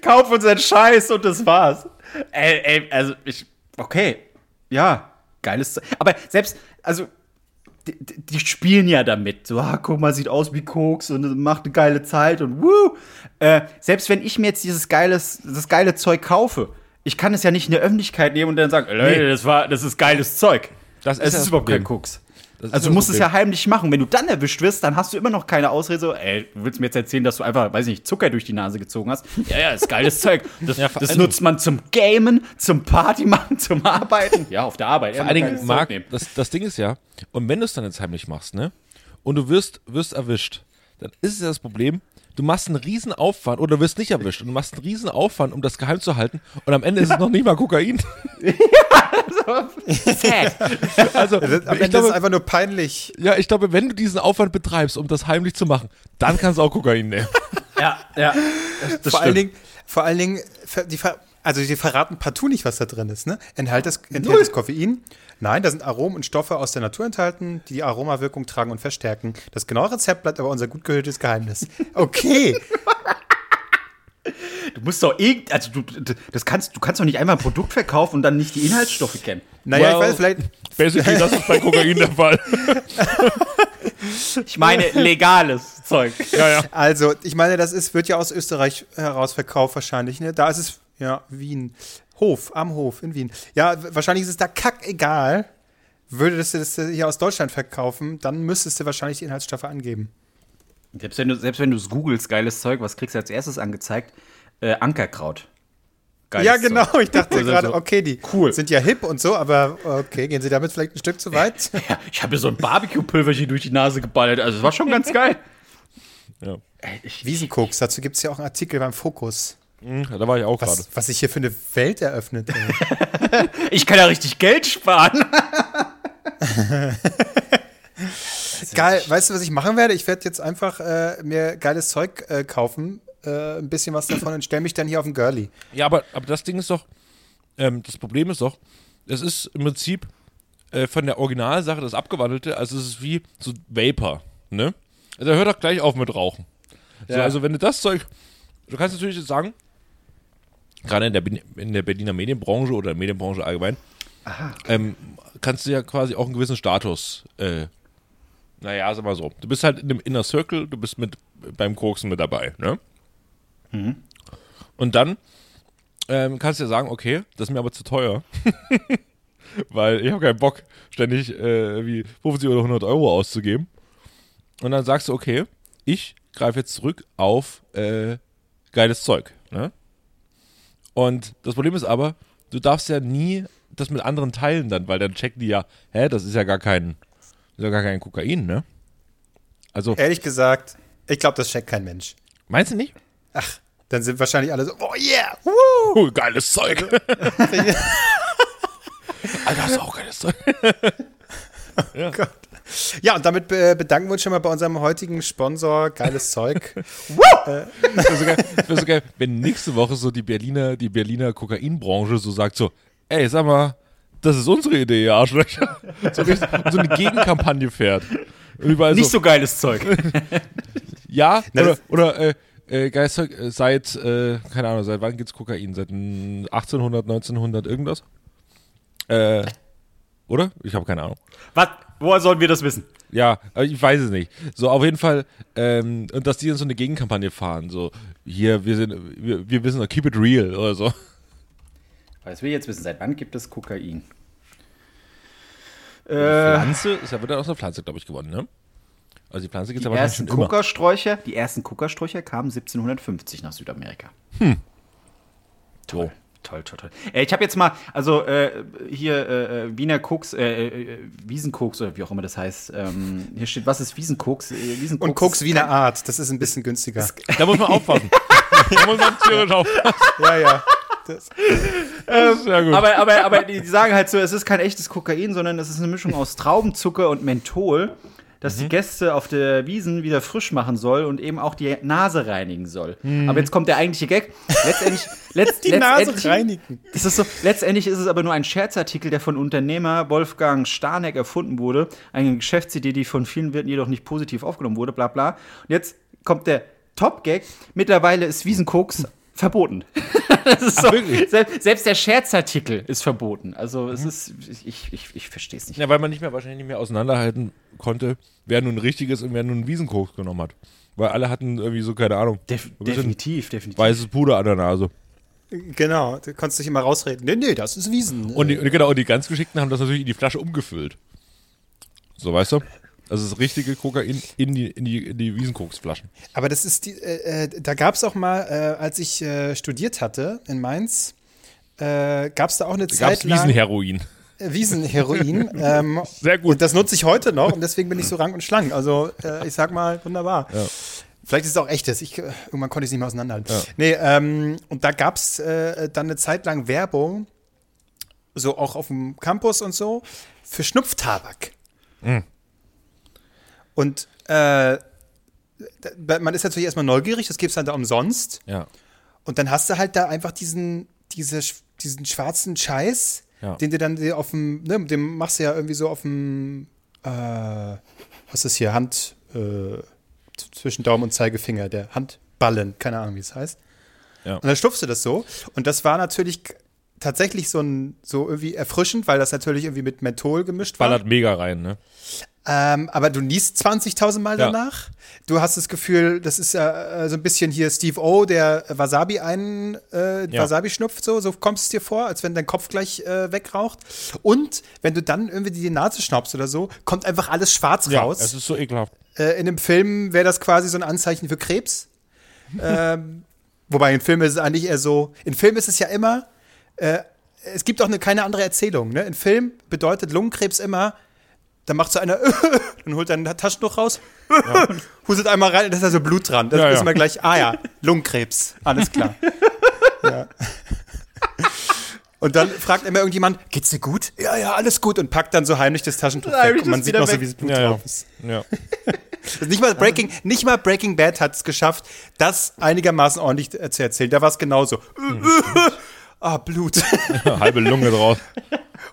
kauf unseren Scheiß und das war's. Ey, ey, also ich, okay, ja, geiles Zeug. Aber selbst, also, die, die spielen ja damit. So, ah, guck mal, sieht aus wie Koks und macht eine geile Zeit und wuh. Äh, selbst wenn ich mir jetzt dieses geiles, das geile Zeug kaufe, ich kann es ja nicht in der Öffentlichkeit nehmen und dann sagen, Leute, das war, das ist geiles Zeug. Das ist es das ist überhaupt kein. Koks. Das Also du musst es ja heimlich machen. Wenn du dann erwischt wirst, dann hast du immer noch keine Ausrede. So, ey, du willst mir jetzt erzählen, dass du einfach, weiß ich nicht, Zucker durch die Nase gezogen hast? Ja, ja, ist geiles <laughs> Zeug. Das, Ja, das nutzt man zum Gamen, zum Party machen, zum Arbeiten. Ja, auf der Arbeit. Vor allen Dingen, Marc, das, das Ding ist ja, und wenn du es dann jetzt heimlich machst, ne, und du wirst, wirst erwischt, dann ist es ja das Problem, du machst einen riesen Aufwand oder du wirst nicht erwischt und du machst einen riesen Aufwand, um das geheim zu halten und am Ende ist es noch nicht mal Kokain. <laughs> also, Am ich Ende ist es glaube, einfach nur peinlich. ja, ich glaube, wenn du diesen Aufwand betreibst, um das heimlich zu machen, dann kannst du auch Kokain nehmen. Ja, ja. Das vor, allen Dingen, vor allen Dingen, die, ver- also die verraten partout nicht, was da drin ist. Ne? Enthält, das, enthält das Koffein? Nein, da sind Aromen und Stoffe aus der Natur enthalten, die die Aromawirkung tragen und verstärken. Das genaue Rezept bleibt aber unser gut gehütetes Geheimnis. Okay. <laughs> Du musst doch irgend, also du, das kannst, du kannst doch nicht einmal ein Produkt verkaufen und dann nicht die Inhaltsstoffe kennen. Naja, Well, ich weiß, vielleicht. Basically, das ist bei Kokain der Fall. Ich meine legales Zeug. Ja, ja. Also, ich meine, das ist, wird ja aus Österreich heraus verkauft wahrscheinlich. Ne? Da ist es, ja, Wien. Hof, am Hof in Wien. Ja, wahrscheinlich ist es da kackegal. Würdest du das hier aus Deutschland verkaufen, dann müsstest du wahrscheinlich die Inhaltsstoffe angeben. Selbst wenn du, selbst wenn du es googelst, geiles Zeug, was kriegst du als erstes angezeigt? Äh, Ankerkraut. Geiles ja, genau. Zeug. Ich dachte <laughs> Also gerade, so, okay, die cool. sind ja hip und so, aber okay, gehen sie damit vielleicht ein Stück zu weit? <laughs> Ja, ich habe mir so ein Barbecue-Pulverchen durch die Nase geballert. Also, es war schon ganz <laughs> geil. ja. Ich, Wiesenkoks, dazu gibt es ja auch einen Artikel beim Fokus. Hm, Da war ich auch gerade. Was, sich hier für eine Welt eröffnet. <laughs> Ich kann ja richtig Geld sparen. <laughs> Geil, weißt du, was ich machen werde? Ich werde jetzt einfach äh, mir geiles Zeug äh, kaufen, äh, ein bisschen was davon und stelle mich dann hier auf den Girlie. Ja, aber, aber das Ding ist doch, ähm, das Problem ist doch, es ist im Prinzip äh, von der Originalsache das Abgewandelte, also es ist wie so Vapor, ne? Also hör doch gleich auf mit Rauchen. So, Ja. also wenn du das Zeug, du kannst natürlich jetzt sagen, gerade in der, in der Berliner Medienbranche oder Medienbranche allgemein, ähm, kannst du ja quasi auch einen gewissen Status, äh, naja, sag mal so, du bist halt in dem Inner Circle, du bist mit beim Koksen mit dabei, ne? Und dann ähm, kannst du ja sagen, okay, das ist mir aber zu teuer. <laughs> Weil ich habe keinen Bock, ständig äh, wie 50 oder 100 Euro auszugeben. Und dann sagst du, okay, ich greife jetzt zurück auf äh, geiles Zeug. Ne? Und das Problem ist aber, du darfst ja nie das mit anderen teilen dann, weil dann checken die ja, hä, das ist ja gar kein, ist ja gar kein Kokain, ne? Also, Ehrlich gesagt, ich glaube, das checkt kein Mensch. meinst du nicht? Ach, dann sind wahrscheinlich alle so, oh yeah, <laughs> woo! Geiles Zeug. <laughs> Alter, hast du auch geiles Zeug. <laughs> <laughs> Gott. Ja, und damit äh, bedanken wir uns schon mal bei unserem heutigen Sponsor Geiles <laughs> Zeug. Wäre so, geil, wär so geil, wenn nächste Woche so die Berliner, die Berliner Kokainbranche so sagt so, ey, sag mal, das ist unsere Idee, ihr Arschlöcher. <laughs> So, so eine Gegenkampagne fährt. Überall Nicht so, so geiles Zeug. ja, Na, oder, das- oder äh, äh, geiles Zeug, äh, seit, äh, keine Ahnung, seit wann gibt's Kokain? Seit mm, 1800, 1900 irgendwas? Äh, oder? Ich habe keine Ahnung. Was? Woher sollen wir das wissen? Ja, aber ich weiß es nicht. So, auf jeden Fall, ähm, und dass die dann so eine Gegenkampagne fahren, so, hier, wir sind, wir, wir wissen, keep it real oder so. Was wir jetzt wissen, seit wann gibt es Kokain? Äh, Pflanze, ist ja wird aus einer Pflanze, glaube ich, gewonnen, ne? Also die Pflanze gibt es aber ersten schon immer. Kokasträucher, die ersten Kokasträucher kamen 1750 nach Südamerika. Toll. Toll, toll, toll. Äh, ich habe jetzt mal, also äh, hier äh, äh, Wiener Koks, äh, äh, Wiesenkoks oder wie auch immer das heißt. Ähm, hier steht, was ist Wiesenkoks? Äh, Wiesenkoks Und Koks Wiener Art, das ist ein bisschen günstiger. Da muss man aufpassen. <laughs> da muss man tierisch aufpassen. Ja, ja. Das, Das gut. Aber, aber, aber die sagen halt so, es ist kein echtes Kokain, sondern es ist eine Mischung aus Traubenzucker und Menthol, das Mhm. die Gäste auf der Wiesen wieder frisch machen soll und eben auch die Nase reinigen soll. Mhm. Aber jetzt kommt der eigentliche Gag. Letztendlich, <laughs> letzt, Die Nase letztendlich, reinigen. Das ist so, letztendlich ist es aber nur ein Scherzartikel, der von Unternehmer Wolfgang Starneck erfunden wurde. Eine Geschäftsidee, die von vielen Wirten jedoch nicht positiv aufgenommen wurde, bla bla. Und jetzt kommt der Top-Gag. Mittlerweile ist Wiesenkoks verboten. <laughs> das ist so, wirklich? selbst, selbst der Scherzartikel ist verboten. Also es ist, ich, ich, ich verstehe es nicht. ja, weil man nicht mehr, wahrscheinlich nicht mehr auseinanderhalten konnte, wer nun richtiges und wer nun Wiesenkoks genommen hat. Weil alle hatten irgendwie so, keine Ahnung, Def ein definitiv, definitiv. weißes Puder an der Nase. genau, du konntest dich immer rausreden. Nee, nee, das ist Wiesen. Und die, und genau, und die ganz Geschickten haben das natürlich in die Flasche umgefüllt. So, weißt du? Also das richtige Kokain in die, in die, in die Wiesenkoksflaschen. Aber das ist die, äh, äh, da gab es auch mal, äh, als ich äh, studiert hatte in Mainz, äh, gab es da auch eine Da Zeit es lang Wiesenheroin. äh, Wiesenheroin. <laughs> ähm, Sehr gut. Und das nutze ich heute noch und deswegen bin ich so rank und schlank. Also ich sag mal, wunderbar. Vielleicht ist es auch echtes. Ich, irgendwann konnte ich es nicht mehr auseinanderhalten. Nee, ähm, und da gab es dann eine Zeit lang Werbung, so auch auf dem Campus und so, für Schnupftabak. Und äh, man ist natürlich erstmal neugierig, das gibt es dann da umsonst. Ja. Und dann hast du halt da einfach diesen, diese, diesen schwarzen Scheiß, Ja. den du dann dir auf dem, ne, den machst du ja irgendwie so auf dem, äh, was ist das hier, Hand, äh, zwischen Daumen und Zeigefinger, der Handballen, keine Ahnung, wie es heißt. Ja. Und dann stupfst du das so. Und das war natürlich tatsächlich so ein, so irgendwie erfrischend, weil das natürlich irgendwie mit Menthol gemischt war. Ballert mega rein, ne? Ähm, aber du niest 20.000 Mal Ja. danach. Du hast das Gefühl, das ist ja äh, so ein bisschen hier Steve O, der Wasabi ein äh, Ja. Wasabi schnupft, so, so kommst es dir vor, als wenn dein Kopf gleich äh, wegraucht. Und wenn du dann irgendwie die Nase schnaubst oder so, kommt einfach alles schwarz Ja, raus. es ist so ekelhaft. Äh, in dem Film wäre das quasi so ein Anzeichen für Krebs. ähm, wobei in Filmen ist es eigentlich eher so, in Film ist es ja immer, äh, es gibt auch eine, keine andere Erzählung. Ne? In Film bedeutet Lungenkrebs immer, dann macht so einer, <laughs> dann holt er ein Taschentuch raus, <laughs> hustet einmal rein, da ist da so Blut dran. Das Ja, ist ja. immer gleich, ah ja, Lungenkrebs, alles klar. <laughs> ja. Und dann fragt immer irgendjemand, geht's dir gut? Ja, ja, alles gut. Und packt dann so heimlich das Taschentuch weg. Und man sieht noch so, weg. wie das Blut Ja, ja. drauf ist. Ja. Also nicht mal Breaking, nicht mal Breaking Bad hat es geschafft, das einigermaßen ordentlich zu erzählen. Da war es genauso. ah, Blut. Halbe Lunge draus.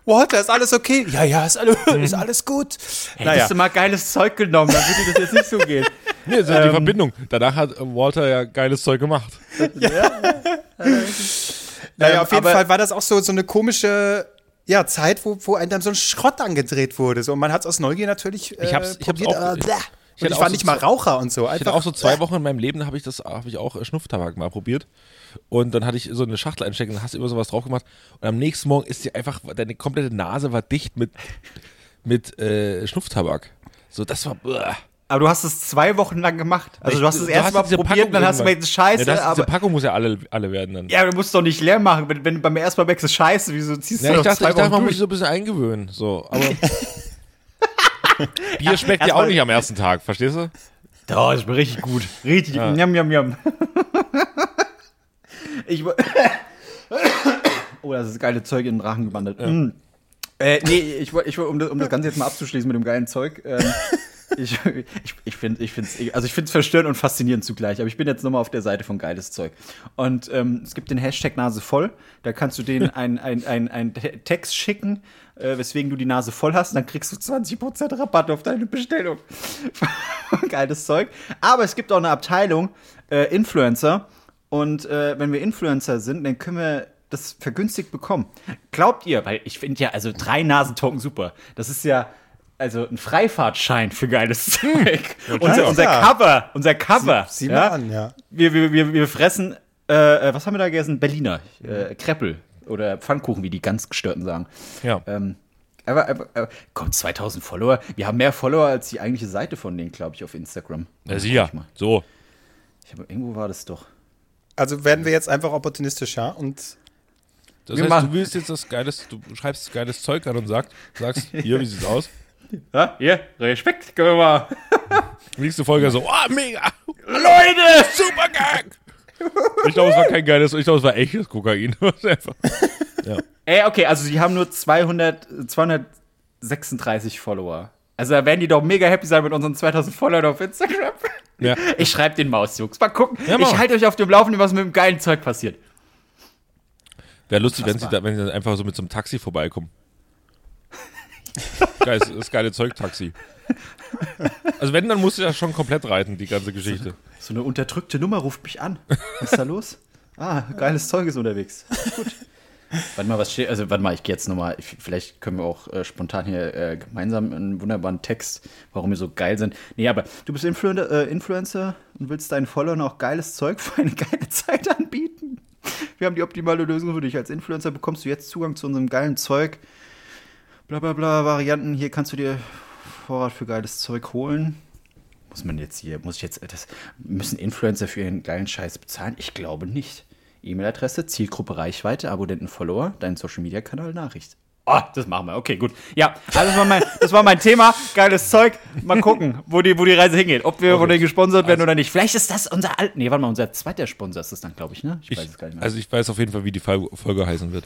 What? Ist alles okay? Ja, ja, ist, alle, ist alles gut. Naja. Hättest du mal geiles Zeug genommen, dann würde das jetzt nicht so gehen. <laughs> Nee, das ist ja die Verbindung. Danach hat äh, Walter ja geiles Zeug gemacht. <laughs> naja, Ähm, auf jeden aber- Fall war das auch so, so eine komische ja, Zeit, wo, wo einem dann so ein Schrott angedreht wurde. So, und man hat es aus Neugier natürlich äh, Ich hab's- ich hab's probiert. auch- aber ich- ich war so nicht mal zwei- Raucher und so. Ich hatte Einfach, auch so zwei Wochen in meinem Leben, da habe ich das, habe ich auch äh, Schnupftabak mal probiert. Und dann hatte ich so eine Schachtel einstecken, dann hast du immer sowas drauf gemacht. Und am nächsten Morgen ist dir einfach, deine komplette Nase war dicht mit, mit äh, Schnupftabak. So, das war. Bäh. Aber du hast es zwei Wochen lang gemacht. Also du hast es Du erst mal diese probiert, Packung dann hast du irgendwann- gemerkt, scheiße, ja, aber. Diese Packung muss ja alle, alle werden dann. Ja, du musst doch nicht leer machen. Wenn, wenn du beim ersten Mal merkst, es ist scheiße, wieso ziehst du Ja, ich noch dachte, zwei ich dachte, man muss sich so ein bisschen eingewöhnen. So, aber. <laughs> Bier schmeckt ja auch mal- nicht am ersten Tag, verstehst du? Doch, ist richtig gut. Richtig. Ja. Njam, njam, njam. <laughs> ich, <coughs> oh, das ist geile Zeug in den Rachen gewandert. Mm. Äh, nee, ich wollte, ich um, das- um das Ganze jetzt mal abzuschließen mit dem geilen Zeug. Ähm, <laughs> ich ich, ich finde ich find's, also ich find's verstörend und faszinierend zugleich. Aber ich bin jetzt nochmal auf der Seite von geiles Zeug. Und ähm, es gibt den Hashtag Nase voll. Da kannst du denen <laughs> ein, ein, ein, ein Te- Text schicken, äh, weswegen du die Nase voll hast. Und dann kriegst du 20% Rabatt auf deine Bestellung. <laughs> geiles Zeug. Aber es gibt auch eine Abteilung äh, Influencer. Und äh, wenn wir Influencer sind, dann können wir das vergünstigt bekommen. Glaubt ihr, weil ich finde ja, also drei Nasentoken super. Das ist ja also ein Freifahrtschein für geiles Zeug. unser, unser klar. Cover, unser Cover. Sieh ja? mal an, ja. Wir, wir, wir, wir fressen, äh, äh, was haben wir da gegessen? Berliner. Äh, Kreppel oder Pfannkuchen, wie die ganz gestörten sagen. Ja. Ähm, aber, aber, aber kommt 2000 Follower. Wir haben mehr Follower als die eigentliche Seite von denen, glaube ich, auf Instagram. Ja, sicher. So. Ich hab, irgendwo war das doch. Also werden wir jetzt einfach opportunistischer und Das Wir heißt, machen- du willst jetzt das geiles, du schreibst geiles Zeug an und sagst, sagst, <laughs> hier, wie sieht's aus? Ja, hier, Respekt, können wir mal. <laughs> Nächste Folge so, oh, mega! Leute! Super Gang! Ich glaube, es war kein geiles, ich glaube, es war echtes Kokain. <laughs> Einfach. Ey, okay, also die haben nur 200, 236 Follower. Also da werden die doch mega happy sein mit unseren 2000 Followern auf Instagram. Ja. <laughs> Ich schreibe den Maus, Jungs. Mal gucken. Ja, ich halte euch auf dem Laufenden, was mit dem geilen Zeug passiert. Wäre lustig, wenn sie, da, wenn sie dann einfach so mit so einem Taxi vorbeikommen. <laughs> Geil, das geile Zeugtaxi. Also wenn, dann musst du ja schon komplett reiten, die ganze Geschichte. So eine unterdrückte Nummer ruft mich an. Was ist da los? Ah, geiles Zeug ist unterwegs. Gut. Warte mal, was steht? Also, warte mal, ich gehe jetzt nochmal. Vielleicht können wir auch äh, spontan hier äh, gemeinsam einen wunderbaren Text, warum wir so geil sind. Nee, aber du bist Influen äh, Influencer und willst deinen Followern auch geiles Zeug für eine geile <laughs> Zeit anbieten. Wir haben die optimale Lösung für dich. Als Influencer bekommst du jetzt Zugang zu unserem geilen Zeug. Bla bla bla, Varianten. Hier kannst du dir Vorrat für geiles Zeug holen. Muss man jetzt hier, muss ich jetzt, das, müssen Influencer für ihren geilen Scheiß bezahlen? Ich glaube nicht. E-Mail-Adresse, Zielgruppe Reichweite, Abonnenten, Follower, dein Social-Media-Kanal, Nachricht. Oh, das machen wir. Okay, gut. Ja, also das war mein, das war mein Thema. Geiles Zeug. Mal gucken, wo die, wo die Reise hingeht. Ob wir von denen gesponsert werden oder nicht. Vielleicht ist das unser alt. Nee, warte mal, unser zweiter Sponsor ist das dann, glaube ich, ne? Ich, Ich, weiß es gar nicht mehr. also ich weiß auf jeden Fall, wie die Fol- Folge heißen wird.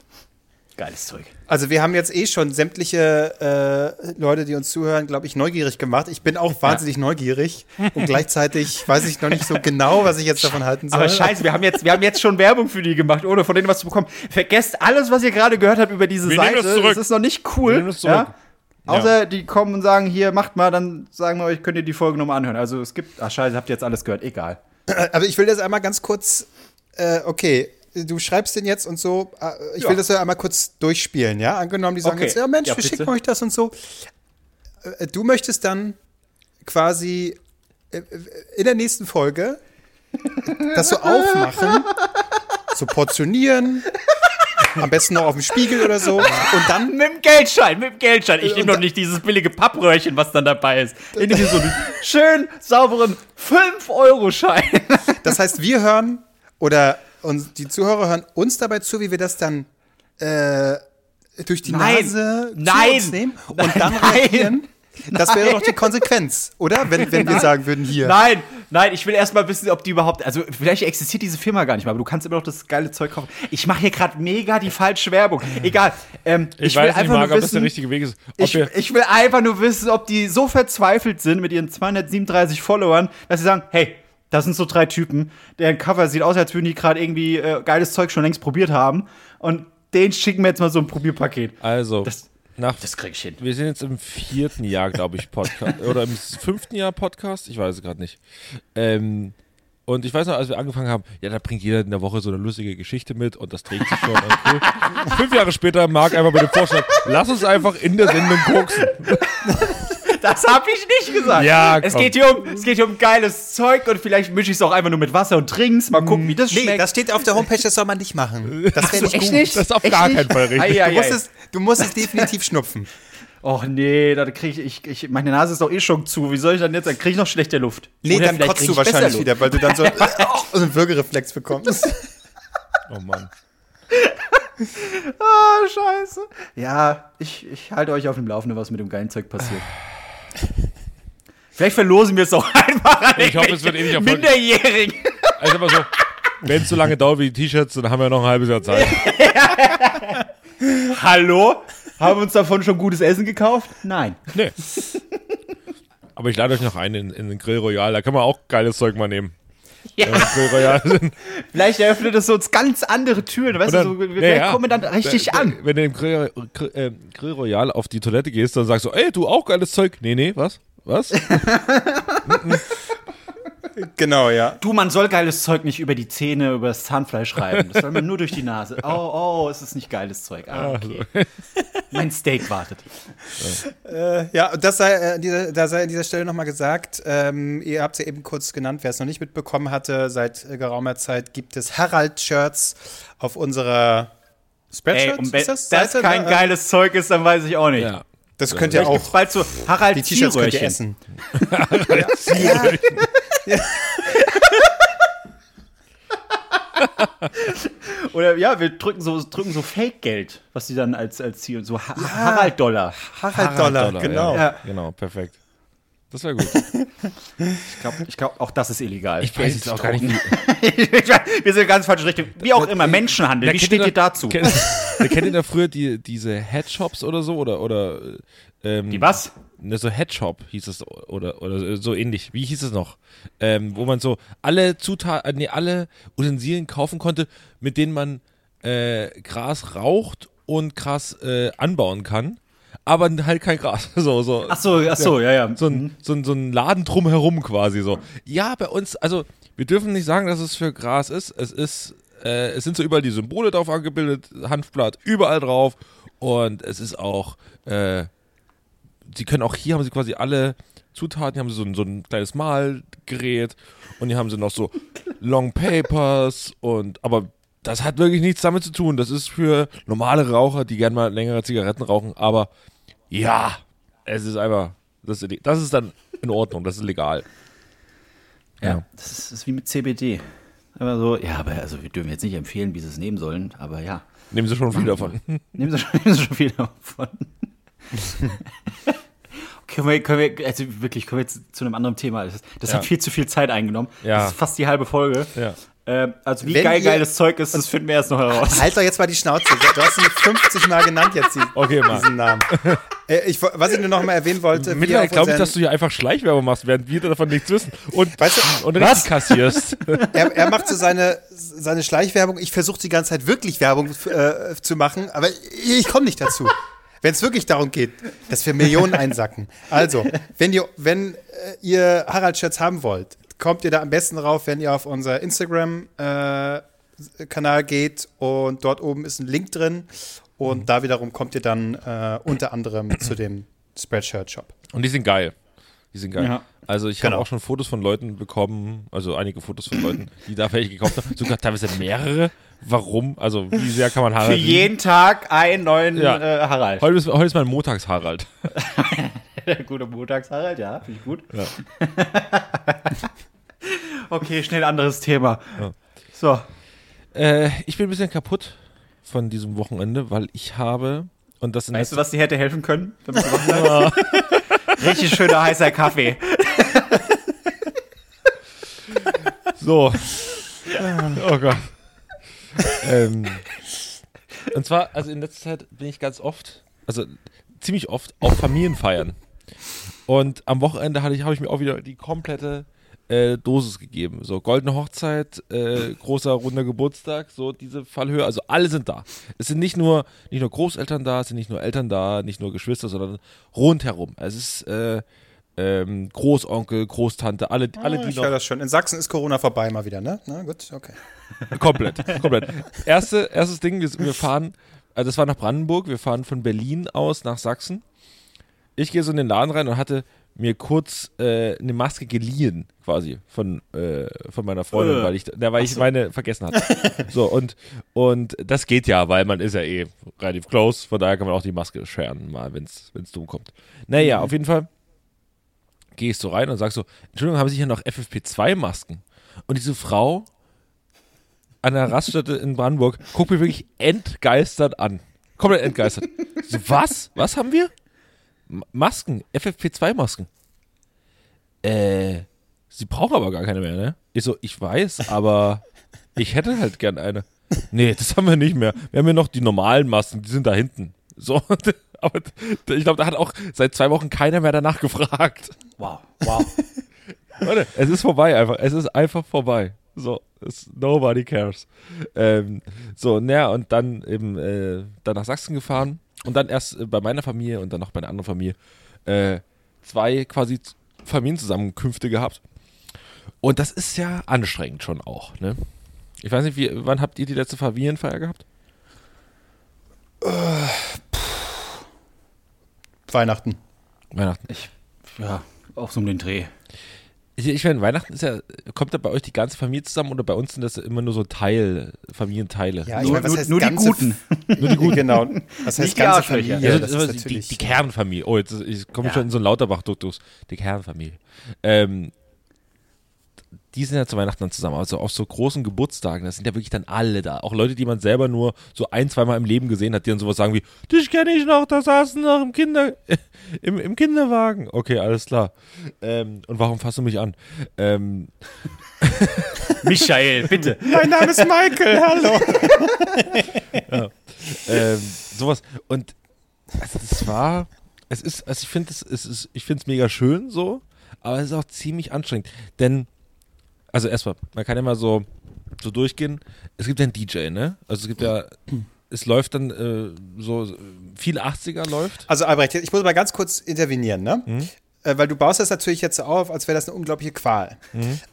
Geiles Zeug. Also wir haben jetzt eh schon sämtliche äh, Leute, die uns zuhören, glaube ich, neugierig gemacht. Ich bin auch wahnsinnig neugierig und gleichzeitig weiß ich noch nicht so genau, was ich jetzt davon halten soll. Aber scheiße, wir haben, jetzt, wir haben jetzt schon Werbung für die gemacht, ohne von denen was zu bekommen. Vergesst alles, was ihr gerade gehört habt über diese Wir Seite. das zurück. Das ist noch nicht cool. Wir nehmen das zurück. Ja? Außer die kommen und sagen, hier, macht mal, dann sagen wir euch, könnt ihr die Folge nochmal anhören. Also es gibt, ach scheiße, habt ihr jetzt alles gehört, egal. Aber ich will das einmal ganz kurz, äh, okay, du schreibst den jetzt und so, äh, ich Ja. will das ja einmal kurz durchspielen, ja? Angenommen, die sagen Okay. jetzt, ja Mensch, Ja, wir bitte. schicken euch das und so. Äh, Du möchtest dann quasi äh, in der nächsten Folge <laughs> das so aufmachen, so portionieren, am besten noch auf dem Spiegel oder so und dann Mit dem Geldschein, mit dem Geldschein. Ich nehme doch da- nicht dieses billige Pappröhrchen, was dann dabei ist. Ich nehme so einen schön sauberen 5-Euro-Schein. Das heißt, wir hören oder uns, die Zuhörer hören uns dabei zu, wie wir das dann äh, durch die Nein. Nase Nein. zu uns nehmen und dann Nein. reagieren. Das wäre doch die Konsequenz, oder? Wenn, wenn wir sagen würden, hier. Nein, nein, ich will erst mal wissen, ob die überhaupt, also vielleicht existiert diese Firma gar nicht mal, aber du kannst immer noch das geile Zeug kaufen. Ich mache hier gerade mega die falsche Werbung. Egal. Ähm, Ich, ich, will weiß nicht, einfach Marc, nur ob das der wissen, richtige Weg ist. Ob ich, ich will einfach nur wissen, ob die so verzweifelt sind mit ihren 237 Followern, dass sie sagen, hey, das sind so drei Typen, deren Cover sieht aus, als würden die gerade irgendwie äh, geiles Zeug schon längst probiert haben und den schicken wir jetzt mal so ein Probierpaket. also, Das- nach, Das krieg ich hin. wir sind jetzt im vierten Jahr, glaube ich, Podcast. <laughs> oder im fünften Jahr Podcast. Ich weiß es gerade nicht. Ähm, und ich weiß noch, als wir angefangen haben, ja, da bringt jeder in der Woche so eine lustige Geschichte mit und das trägt sich schon. und <laughs> cool. Fünf Jahre später Marc einfach mit dem Vorschlag, lass uns einfach in der Sendung koksen. <laughs> Das habe ich nicht gesagt. Ja, es komm. geht, hier um, es geht hier um geiles Zeug und vielleicht mische ich es auch einfach nur mit Wasser und Trinks. Mal gucken, wie das Nee, schmeckt. das steht auf der Homepage, das soll man nicht machen. Das wäre nicht gut. nicht? Das ist auf Echt gar nicht? keinen Fall richtig. Ei, ei, Du musst, es, du musst es definitiv schnupfen. Och nee, da kriege ich, ich, ich, meine Nase ist doch eh schon zu. Wie soll ich dann jetzt, dann kriege ich noch schlechte Luft. Nee, Oder dann vielleicht kotzt du wahrscheinlich wieder, weil du dann so, <laughs> <laughs> so einen Würgereflex bekommst. Oh Mann. <laughs> Ah, scheiße. Ja, ich, ich halte euch auf dem Laufenden, was mit dem geilen Zeug passiert. Vielleicht verlosen wir es auch <laughs> einfach Ich hoffe, es wird eh nicht erfolgreich. Minderjährigen. <laughs> Also immer so, wenn es so lange dauert wie die T-Shirts, dann haben wir noch ein halbes Jahr Zeit. <laughs> Hallo? Haben wir uns davon schon gutes Essen gekauft? Nein. Nee. Aber ich lade euch noch ein in, in den Grill Royal. Da kann man auch geiles Zeug mal nehmen. <laughs> Ja. Grill. <laughs> Vielleicht eröffnet es uns ganz andere Türen. Weißt Und du, so, wir ja, ja. kommen dann richtig Wenn- an. Wenn du im Grill, äh, Grill Royal auf die Toilette gehst, dann sagst du, ey, du auch geiles Zeug. Nee, nee, was? Was? <laughs> Genau, ja. Du, man soll geiles Zeug nicht über die Zähne, über das Zahnfleisch reiben. Das soll man nur durch die Nase. Oh, oh, es ist nicht geiles Zeug. Ah, okay. Mein Steak wartet. Ja, und das sei, äh, diese, da sei an dieser Stelle nochmal gesagt, ähm, ihr habt es ja eben kurz genannt, wer es noch nicht mitbekommen hatte, seit äh, geraumer Zeit gibt es Harald-Shirts auf unserer Ey, Spreadshirt, und wenn ist das, das? Seite, kein ne? geiles Zeug ist, dann weiß ich auch nicht. Ja. Das könnt ihr auch, bald so Harald die T-Shirts könnt ihr essen. <laughs> <laughs> Oder ja, wir drücken so, drücken so Fake-Geld, was sie dann als, als Ziel, so ha Harald-Dollar. Harald-Dollar, genau. Ja. Genau, perfekt. Das wäre gut. Ich glaube, ich glaub, auch das ist illegal. Ich weiß jetzt auch gar nicht, <laughs> wir sind ganz falsche Richtung. Wie auch immer, Menschenhandel. Wie steht ihr ihr da- dazu? Kennt, <laughs> kennt ihr da früher die, diese Headshops oder so? Oder, oder ähm, Die was? Ne, so Headshop hieß es oder, oder so ähnlich. Wie hieß es noch? Ähm, wo man so alle Zutaten, nee, alle Utensilien kaufen konnte, mit denen man äh, Gras raucht und Gras äh, anbauen kann. Aber halt kein Gras. <laughs> So, so. Ach so, ach so, ja, ja. so ein, so, ein, so ein Laden drumherum quasi so. Ja, bei uns, also wir dürfen nicht sagen, dass es für Gras ist. Es ist, äh, es sind so überall die Symbole drauf angebildet, Hanfblatt überall drauf und es ist auch, äh, sie können auch hier haben sie quasi alle Zutaten, hier haben sie so ein, so ein kleines Malgerät und hier haben sie noch so Long Papers und aber das hat wirklich nichts damit zu tun. Das ist für normale Raucher, die gerne mal längere Zigaretten rauchen, aber ja, es ist einfach, das ist, das ist dann in Ordnung, das ist legal. Ja, das ist, das ist wie mit CBD. Aber so, ja, aber also wir dürfen jetzt nicht empfehlen, wie sie es nehmen sollen, aber ja. Nehmen sie schon viel davon. Nehmen Sie schon, <laughs> nehmen Sie schon viel davon. <laughs> können, wir, können wir, also wirklich, können wir jetzt zu einem anderen Thema. Das, das Ja. hat viel zu viel Zeit eingenommen. Ja. Das ist fast die halbe Folge. Ja. Ähm, also wie Wenn geil geiles Zeug ist, das finden wir erst noch heraus. Halt doch jetzt mal die Schnauze. Du hast ihn 50 Mal genannt jetzt, die, Okay, diesen Namen. Äh, ich, was ich nur noch mal erwähnen wollte, Mittlerweile glaube ich, dass du hier einfach Schleichwerbung machst, während wir davon nichts wissen. Und, Weißt du- und richtig kassierst. <laughs> er, er macht so seine, seine Schleichwerbung. Ich versuche die ganze Zeit wirklich Werbung äh, zu machen, aber ich, ich komme nicht dazu. Wenn es wirklich darum geht, dass wir Millionen einsacken. Also, wenn ihr, wenn äh, ihr Harald-Shirts haben wollt, kommt ihr da am besten drauf, wenn ihr auf unser Instagram-Kanal geht und dort oben ist ein Link drin. Und da wiederum kommt ihr dann äh, unter anderem <clears throat> zu dem Spreadshirt-Shop. Und die sind geil. Die sind geil. Ja. Also ich Genau. habe auch schon Fotos von Leuten bekommen, also einige Fotos von Leuten, die da welche gekauft haben. Sogar teilweise mehrere. Warum? Also wie sehr kann man Harald Für lieben? jeden Tag einen neuen Ja. äh, Harald. Heute ist, heute ist mein Montags-Harald. <laughs> Guter Montags-Harald, ja, finde ich gut. Ja. <laughs> okay, schnell anderes Thema. So. Äh, ich bin ein bisschen kaputt von diesem Wochenende, weil ich habe, und das Weißt du, was dir hätte helfen können? <laughs> Richtig schöner heißer Kaffee. So. Oh Gott. Ähm, <laughs> und zwar, also in letzter Zeit bin ich ganz oft, also ziemlich oft auf Familienfeiern. Und am Wochenende hatte ich, habe ich mir auch wieder die komplette äh, Dosis gegeben. So goldene Hochzeit, äh, großer runder Geburtstag, so diese Fallhöhe. Also alle sind da. Es sind nicht nur nicht nur Großeltern da, es sind nicht nur Eltern da, nicht nur Geschwister, sondern rundherum. Es ist äh, ähm, Großonkel, Großtante, alle, alle die Ah, Ich noch höre das schon. In Sachsen ist Corona vorbei mal wieder, ne? Na gut, okay. Komplett, komplett. Erste, erstes Ding, wir, wir fahren, also das war nach Brandenburg, wir fahren von Berlin aus nach Sachsen. Ich gehe so in den Laden rein und hatte mir kurz äh, eine Maske geliehen, quasi, von, äh, von meiner Freundin, Äh. weil ich, da, weil ich meine vergessen hatte. <laughs> so, und, und das geht ja, weil man ist ja eh relativ close, von daher kann man auch die Maske scheren, mal, wenn es dumm kommt. Naja, auf jeden Fall gehe ich so rein und sag so, Entschuldigung, haben Sie hier noch FFP2-Masken? Und diese Frau an der Raststätte in Brandenburg guckt mich wirklich entgeistert an. Komplett entgeistert. So, was? Was haben wir? Masken, FFP2-Masken. Äh, sie brauchen aber gar keine mehr, ne? Ich so, ich weiß, aber ich hätte halt gern eine. Nee, das haben wir nicht mehr. Wir haben ja noch die normalen Masken, die sind da hinten. So, <laughs> Aber ich glaube, da hat auch seit zwei Wochen keiner mehr danach gefragt. Wow, wow. Leute, es ist vorbei einfach. Es ist einfach vorbei. So, nobody cares. Ähm, so, naja, und dann eben äh, dann nach Sachsen gefahren und dann erst äh, bei meiner Familie und dann noch bei einer anderen Familie äh, zwei quasi Familienzusammenkünfte gehabt. Und das ist ja anstrengend schon auch, ne? Ich weiß nicht, wie, wann habt ihr die letzte Familienfeier gehabt? Weihnachten. Weihnachten. Ich, ja, auch so um den Dreh. Ich, meine, Weihnachten ist ja, kommt da bei euch die ganze Familie zusammen oder bei uns sind das immer nur so Teil, Familienteile? Ja, ich Nur- meine, was nur- heißt nur die Guten. <laughs> Nur die Guten. Genau. <laughs> Was heißt Nicht die ganze. Familie? Ja, das das die, die Kernfamilie. Oh, jetzt ich komme Ja. schon in so einen Lauterbach-Duktus. Die Kernfamilie. Ähm, die sind ja zu Weihnachten dann zusammen. Also auf so großen Geburtstagen, das sind ja wirklich dann alle da. Auch Leute, die man selber nur so ein, zweimal im Leben gesehen hat, die dann sowas sagen wie, dich kenne ich noch, da saßen noch im Kinder, <laughs> im, im Kinderwagen. Okay, alles klar. Ähm, und warum fasst du mich an? Ähm, <laughs> Michael, bitte. mein Name ist Michael, hallo. <laughs> ähm, sowas. Und also das war, es ist, also ich finde es, es ist, ich finde es mega schön so, aber es ist auch ziemlich anstrengend. Denn, also erstmal, man kann mal so, so durchgehen. Es gibt ja einen DJ, ne? Also es gibt ja, es läuft dann äh, so, viel 80er läuft. Also Albrecht, ich muss mal ganz kurz intervenieren, ne? Äh, weil du baust das natürlich jetzt so auf, als wäre das eine unglaubliche Qual.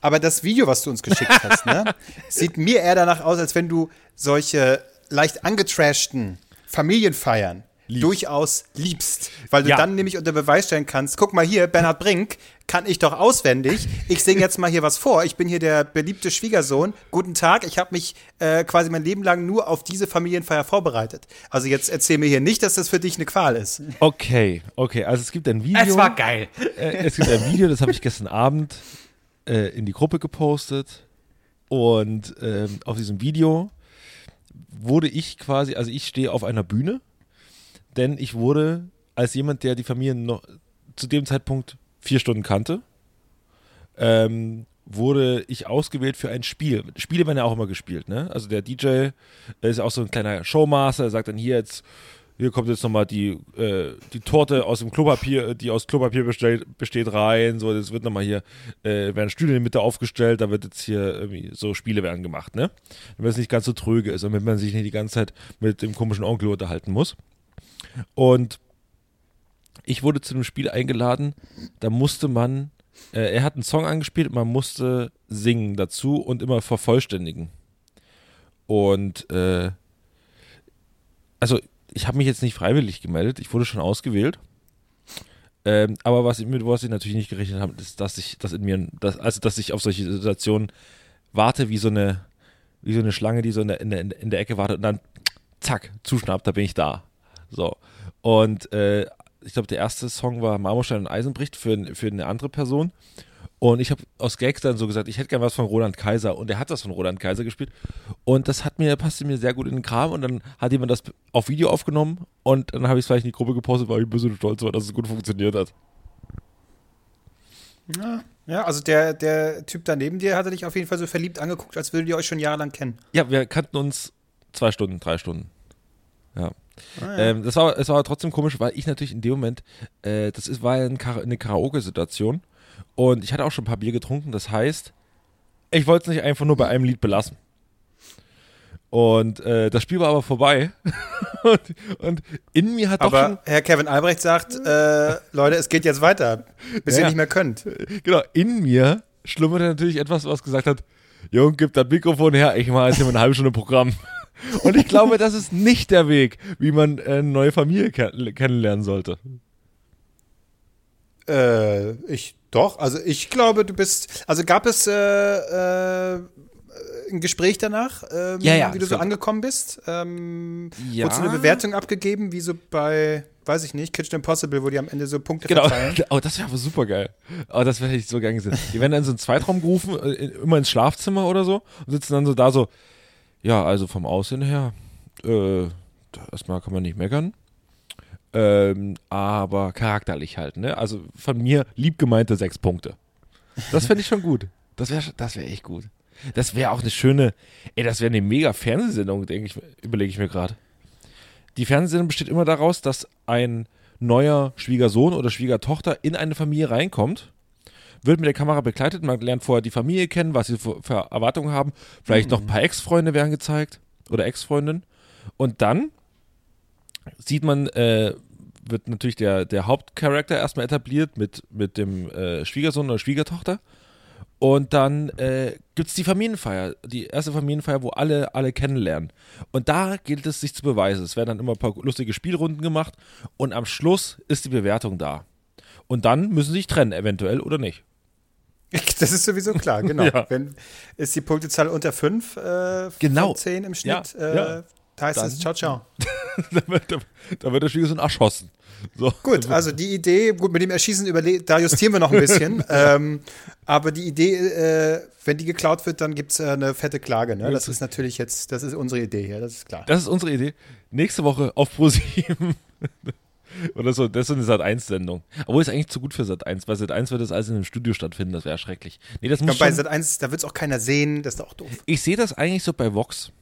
Aber das Video, was du uns geschickt <laughs> hast, ne, sieht mir eher danach aus, als wenn du solche leicht angetrashten Familienfeiern durchaus liebst. Weil du Ja. dann nämlich unter Beweis stellen kannst, guck mal hier, Bernhard Brink kann ich doch auswendig. Ich singe jetzt mal hier was vor. Ich bin hier der beliebte Schwiegersohn. Guten Tag, ich habe mich äh, quasi mein Leben lang nur auf diese Familienfeier vorbereitet. Also jetzt erzähl mir hier nicht, dass das für dich eine Qual ist. Okay, okay, also es gibt ein Video. Es war geil. Äh, es gibt ein Video, das habe ich gestern Abend äh, in die Gruppe gepostet. Und ähm, auf diesem Video wurde ich quasi, also ich stehe auf einer Bühne, denn ich wurde als jemand, der die Familie noch zu dem Zeitpunkt vier Stunden kannte, ähm, wurde ich ausgewählt für ein Spiel. Spiele werden ja auch immer gespielt, ne? Also der DJ ist auch so ein kleiner Showmaster, der sagt dann hier jetzt, hier kommt jetzt nochmal die, äh, die Torte aus dem Klopapier, die aus Klopapier besteht, besteht rein, so, das wird nochmal hier, äh, werden Stühle in der Mitte aufgestellt, da wird jetzt hier irgendwie so Spiele werden gemacht, ne? Damit es nicht ganz so tröge ist und damit man sich nicht die ganze Zeit mit dem komischen Onkel unterhalten muss. Und ich wurde zu einem Spiel eingeladen, da musste man, äh, er hat einen Song angespielt, man musste singen dazu und immer vervollständigen. Und äh, also ich habe mich jetzt nicht freiwillig gemeldet, ich wurde schon ausgewählt. Ähm, aber was ich, mit was ich natürlich nicht gerechnet habe, ist, dass ich, dass in mir, dass, also dass ich auf solche Situationen warte, wie so eine, wie so eine Schlange, die so in der, in der, in der Ecke wartet und dann zack, zuschnappt, da bin ich da. So. Und äh, ich glaube, der erste Song war Marmorstein und Eisenbricht für, für eine andere Person. Und ich habe aus Gags dann so gesagt, ich hätte gern was von Roland Kaiser. Und er hat das von Roland Kaiser gespielt. Und das hat mir, passte mir sehr gut in den Kram. Und dann hat jemand das auf Video aufgenommen. Und dann habe ich es vielleicht in die Gruppe gepostet, weil ich ein bisschen stolz war, dass es gut funktioniert hat. Ja, also der, der Typ da neben dir hatte dich auf jeden Fall so verliebt angeguckt, als würdet ihr euch schon jahrelang kennen. Ja, wir kannten uns zwei Stunden, drei Stunden. Ja. Ähm, das war, es war trotzdem komisch, weil ich natürlich in dem Moment, äh, das ist, war ja ein Kara eine Karaoke-Situation und ich hatte auch schon ein paar Bier getrunken, das heißt, ich wollte es nicht einfach nur bei einem Lied belassen. Und äh, das Spiel war aber vorbei <laughs> und, und in mir hat doch schon, Aber Herr Kevin Albrecht sagt, äh, Leute, es geht jetzt weiter, bis Ja. ihr nicht mehr könnt. genau, in mir schlummerte natürlich etwas, was gesagt hat, Jung, gib das Mikrofon her, ich mache jetzt hier mal eine halbe Stunde Programm. Und ich glaube, das ist nicht der Weg, wie man äh, eine neue Familie ke kennenlernen sollte. Äh, ich doch, also ich glaube, du bist. Also gab es äh, äh, ein Gespräch danach, ähm, Ja, ja, wie du so angekommen bist? Ähm, Ja. Wurdest du eine Bewertung abgegeben, wie so bei, weiß ich nicht, Kitchen Impossible, wo die am Ende so Punkte Genau. verteilen? <laughs> Oh, das wäre aber super geil. Oh, das wäre ich so gern gesehen. Die werden dann so einen Zweitraum gerufen, äh, in- immer ins Schlafzimmer oder so und sitzen dann so da so, ja, also vom Aussehen her, äh, erstmal kann man nicht meckern. Ähm, aber charakterlich halt, ne? Also von mir lieb gemeinte sechs Punkte. Das fände ich schon gut. Das wäre das wär echt gut. Das wäre auch eine schöne, ey, das wäre eine mega Fernsehsendung, denke ich, überlege ich mir gerade. die Fernsehsendung besteht immer daraus, dass ein neuer Schwiegersohn oder Schwiegertochter in eine Familie reinkommt, wird mit der Kamera begleitet, man lernt vorher die Familie kennen, was sie für, für Erwartungen haben, vielleicht noch ein paar Ex-Freunde werden gezeigt oder Ex-Freundinnen und dann sieht man, äh, wird natürlich der, der Hauptcharakter erstmal etabliert mit, mit dem äh, Schwiegersohn oder Schwiegertochter. Und dann äh, gibt es die Familienfeier, die erste Familienfeier, wo alle alle kennenlernen. Und da gilt es, sich zu beweisen. Es werden dann immer ein paar lustige Spielrunden gemacht und am Schluss ist die Bewertung da. Und dann müssen sie sich trennen, eventuell oder nicht. <laughs> Das ist sowieso klar, genau. <laughs> Ja. Wenn, ist die Punktezahl unter 5 äh, Genau. von 10 im Schnitt, Ja, äh, ja. da heißt es ciao, ciao. <laughs> da, wird, der- da wird der Schwiegersohn erschossen. So. Gut, also die Idee, gut, mit dem Erschießen überle da justieren wir noch ein bisschen. ähm, aber die Idee, äh, wenn die geklaut wird, dann gibt es äh, eine fette Klage. Ne? Das ist natürlich jetzt, das ist unsere Idee hier, das ist klar. Das ist unsere Idee. Nächste Woche auf Pro7. Oder so, das ist eine Sat1-Sendung. Obwohl es eigentlich zu gut für Sat1, weil Sat1 wird das alles in einem Studio stattfinden, das wäre schrecklich. Nee, das Ich muss glaub, bei Sat 1, da wird es auch keiner sehen, das ist auch doof. ich sehe das eigentlich so bei Vox.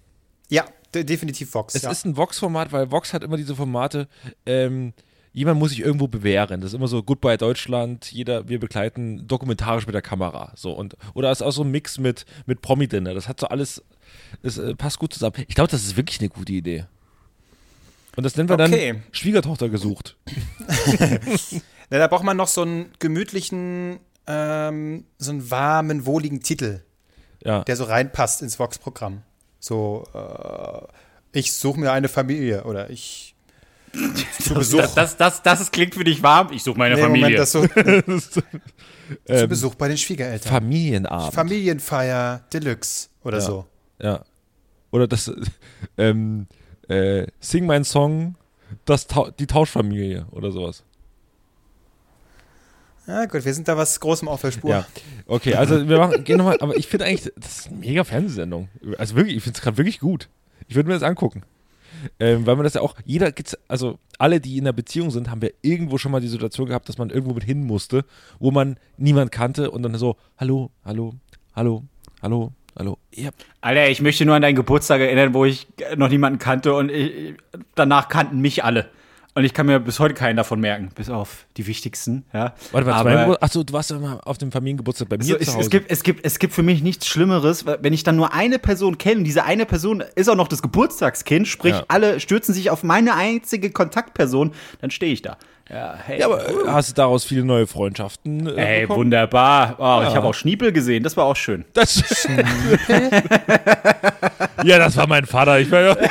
Ja, de definitiv Vox. Es ja. ist ein Vox-Format, weil Vox hat immer diese Formate, ähm, jemand muss sich irgendwo bewähren. Das ist immer so Goodbye Deutschland, jeder, wir begleiten dokumentarisch mit der Kamera. So und oder es ist auch so ein Mix mit, mit Promi-Dinner. Das hat so alles, das äh, passt gut zusammen. Ich glaube, das ist wirklich eine gute Idee. Und das nennen wir Okay. dann Schwiegertochter gesucht. <laughs> Na, da braucht man noch so einen gemütlichen, ähm, so einen warmen, wohligen Titel, Ja. der so reinpasst ins Vox-Programm. So, äh, ich suche mir eine Familie oder ich <laughs> zu Besuch. Das, das, das, das klingt für dich warm. Ich suche meine Nee, Familie. Moment, das <laughs> so, zu Ähm, Besuch bei den Schwiegereltern. Familienabend. Familienfeier Deluxe oder Ja. so. ja. Oder das, ähm, äh, Sing mein Song, das Tau die Tauschfamilie oder sowas. Ja, gut, wir sind da was Großem auf der Spur. Ja, okay, also wir machen, gehen nochmal, aber ich finde eigentlich, das ist eine mega Fernsehsendung. Also wirklich, ich finde es gerade wirklich gut. Ich würde mir das angucken. Ähm, weil man das ja auch, jeder also alle, die in einer Beziehung sind, haben wir irgendwo schon mal die Situation gehabt, dass man irgendwo mit hin musste, wo man niemand kannte und dann so, hallo, hallo, hallo, hallo, hallo. Ja, Alter, ich möchte nur an deinen Geburtstag erinnern, wo ich noch niemanden kannte und ich, danach kannten mich alle. Und ich kann mir bis heute keinen davon merken, bis auf die wichtigsten. Ja. warte mal, Aber- achso, du warst ja mal auf dem Familiengeburtstag bei mir So, zu es, Hause. es, gibt, es, gibt, es gibt für mich nichts Schlimmeres, wenn ich dann nur eine Person kenne, diese eine Person ist auch noch das Geburtstagskind, sprich, Ja. alle stürzen sich auf meine einzige Kontaktperson, dann stehe ich da. Ja, hey, ja, aber äh, hast du daraus viele neue Freundschaften äh, ey, bekommen? wunderbar. Oh, Ich habe auch Schniepel gesehen, das war auch schön. Das <laughs> ja, das war mein Vater. Ich war ja, <laughs>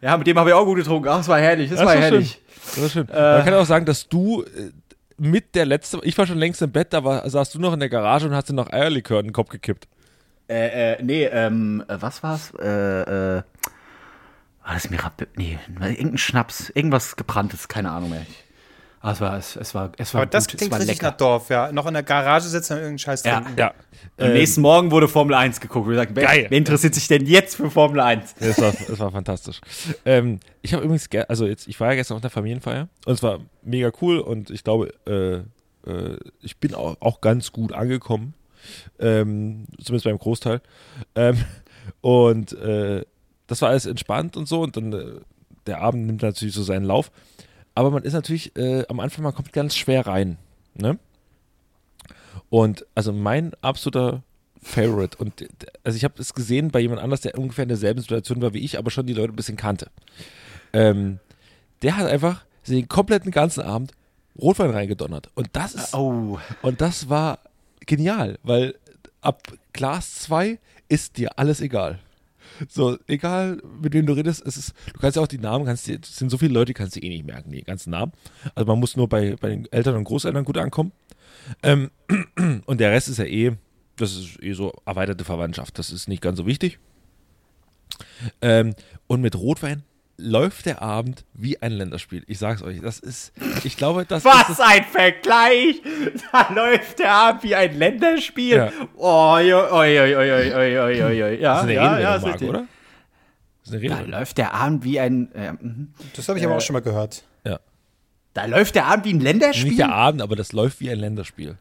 Ja, mit dem habe ich auch gut getrunken. Ach, es war herrlich, es Das war war herrlich. schön. Das war schön. Man kann auch sagen, dass du äh, mit der letzte, ich war schon längst im Bett, da war, saß du noch in der Garage und hast dir noch Eierlikör in den Kopf gekippt. Äh, äh, nee, ähm, äh, was war's? Äh, äh, war das Mirab Nee, irgendein Schnaps, irgendwas gebranntes, keine Ahnung mehr. Ich, ah, es war, es, es war, es war Aber das gut, klingt es war richtig lecker. nach Dorf, ja. Noch in der Garage sitzen und irgendeinen Scheiß Ja. trinken. Ja. Am Ähm, nächsten Morgen wurde Formel 1 geguckt. Wir sagten, wer, Geil. wer interessiert sich denn jetzt für Formel 1? Es war, es war fantastisch. Ähm, ich habe übrigens, ge- also jetzt, ich war ja gestern auf der Familienfeier und es war mega cool und ich glaube, äh, äh, ich bin auch, auch ganz gut angekommen. Ähm, zumindest beim Großteil. Ähm, und äh, das war alles entspannt und so und dann äh, der Abend nimmt natürlich so seinen Lauf. Aber man ist natürlich äh, am Anfang, man kommt ganz schwer rein. Ne? Und also mein absoluter Favorite. Und äh, also ich habe es gesehen bei jemand anders, der ungefähr in derselben Situation war wie ich, aber schon die Leute ein bisschen kannte. Ähm, der hat einfach den kompletten ganzen Abend Rotwein reingedonnert. Und das ist Oh, und das war genial, weil ab Glas 2 ist dir alles egal. So, egal mit wem du redest, es ist, du kannst ja auch die Namen, kannst dir, es sind so viele Leute, die kannst du eh nicht merken, die ganzen Namen. Also man muss nur bei, bei den Eltern und Großeltern gut ankommen. Ähm, <clears throat> und der Rest ist ja eh, das ist eh so erweiterte Verwandtschaft, das ist nicht ganz so wichtig. Ähm, und mit Rotwein läuft der Abend wie ein Länderspiel. Ich sag's euch, das ist, ich glaube, das ist was das, ein Vergleich! Da läuft der ab wie ein Länderspiel. Ja. Oh, oi, oi, oi, oi, oi, oi, oi, oi. Ja, das ist eine ja, Redewendung, ja, ist Marc, oder? Das ist eine Da Redewendung. läuft der Abend wie ein. Äh, mhm. Das habe ich aber auch schon mal gehört. Ja. da läuft der Abend wie ein Länderspiel. Nicht der Abend, aber das läuft wie ein Länderspiel.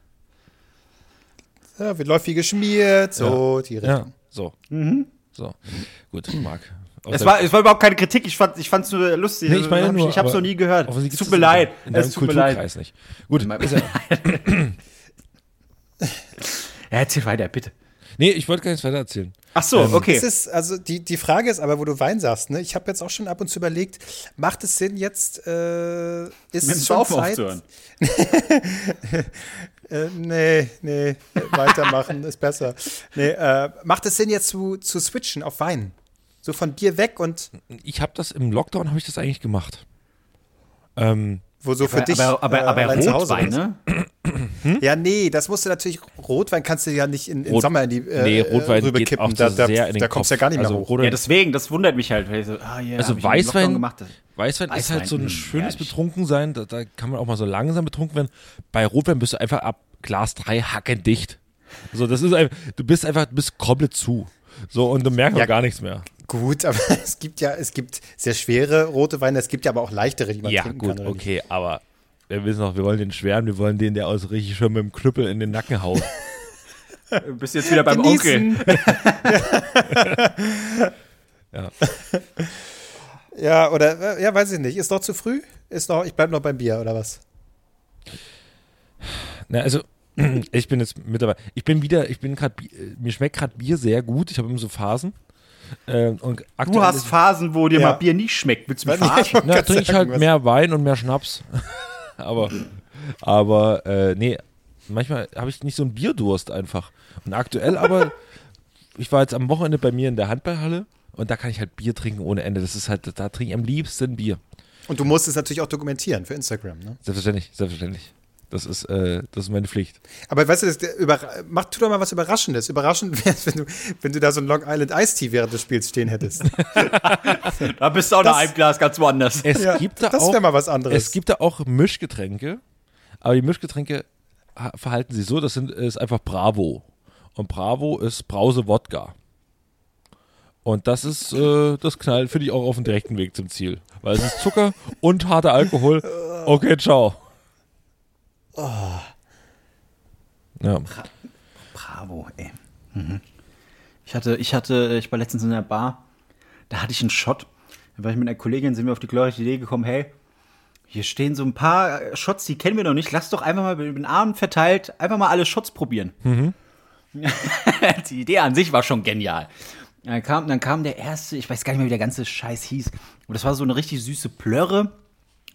Ja, wird läuft wie geschmiert, so die Ja, Richtung. so. So. Gut, Marc. Es war, es war überhaupt keine Kritik, ich fand es ich nur lustig. Nee, ich meine hab nur, ich hab's aber noch nie gehört. Es tut mir leid. Es tut mir leid. Nicht. Gut, ist ja, Ja, erzähl weiter, bitte. nee, ich wollte gar nichts weiter erzählen. Ach so, okay. Es ist, also die, die Frage ist aber, wo du Wein sagst, ne? Ich habe jetzt auch schon ab und zu überlegt, macht es Sinn jetzt, äh, ist es schon Saufen Zeit? aufzuhören. <laughs> Äh, nee, nee, weitermachen ist besser. Nee, äh, macht es Sinn jetzt zu, zu switchen auf Wein? So von Bier weg und Ich habe das im Lockdown, habe ich das eigentlich gemacht. Ähm, wo so für aber, dich aber, aber, äh, aber Hause Rotwein, ne? <clears throat> Ja, nee, das musst du natürlich, Rotwein kannst du ja nicht in, Rot- Sommer in die äh, nee, Rotwein geht auch da, da, sehr in den da kommst du ja Kopf. gar nicht mehr Also hoch. Rotwein- Ja, deswegen, das wundert mich halt. Weil ich so, ah, yeah, Also im Weißwein, gemacht. Weißwein, ist Weißwein, halt so ein mh, schönes herrlich. Betrunkensein, da, da kann man auch mal so langsam betrunken werden. Bei Rotwein bist du einfach ab Glas 3 hackendicht. So, das ist einfach, du bist einfach, du bist komplett zu. So, und du merkst Ja. auch gar nichts mehr. Gut, <laughs> aber es gibt ja, es gibt sehr schwere rote Weine, es gibt ja aber auch leichtere, die man Ja, trinken gut, kann. oder nicht? okay, aber wir wissen auch, wir wollen den schweren, wir wollen den, der aus richtig schön mit dem Knüppel in den Nacken haut. <laughs> Du bist jetzt wieder beim Genießen. Onkel. <laughs> Ja. Ja, oder, äh, ja, weiß ich nicht. Ist noch zu früh? Ist noch, ich bleib noch beim Bier, oder was? Na, also, <clears throat> ich bin jetzt mit dabei. Ich bin wieder, ich bin gerade, mir schmeckt gerade Bier sehr gut. Ich habe immer so Phasen. Ähm, und Du hast Phasen, wo dir Ja. mal Bier nicht schmeckt. Willst du mich verarschen? Na, trinke ich halt was- mehr Wein und mehr Schnaps. <laughs> aber, aber, äh, nee, manchmal habe ich nicht so einen Bierdurst einfach. Und aktuell aber, <laughs> ich war jetzt am Wochenende bei mir in der Handballhalle und da kann ich halt Bier trinken ohne Ende. Das ist halt, da trinke ich am liebsten Bier. Und du musst es natürlich auch dokumentieren für Instagram, ne? Selbstverständlich, selbstverständlich. Das ist, äh, das ist meine Pflicht. Aber weißt du, das, über, mach, tu doch mal was Überraschendes. Überraschend <laughs> wäre es, wenn du, wenn du da so ein Long Island Ice Tea während des Spiels stehen hättest. <laughs> Da bist du auch Das- noch ein Glas ganz woanders. Es Ja, gibt da das auch, wäre mal was anderes. Es gibt da auch Mischgetränke, aber die Mischgetränke ha- verhalten sich so, das sind, ist einfach Bravo. Und Bravo ist Brause Wodka. Und das ist, äh, das knallt, finde ich, auch auf dem direkten Weg zum Ziel. Weil es ist Zucker und harter Alkohol. <laughs> Okay, ciao. Ja. Bravo, ey. Mhm. Ich hatte, ich hatte, ich war letztens in der Bar, da hatte ich einen Shot. Da war ich mit einer Kollegin, sind wir auf die glorreiche Idee gekommen, hey, hier stehen so ein paar äh, Shots, die kennen wir noch nicht. Lass doch einfach mal über den Abend verteilt einfach mal alle Shots probieren. <laughs> die Idee an sich war schon genial. Dann kam, dann kam der erste, ich weiß gar nicht mehr, wie der ganze Scheiß hieß. Und das war so eine richtig süße Plörre.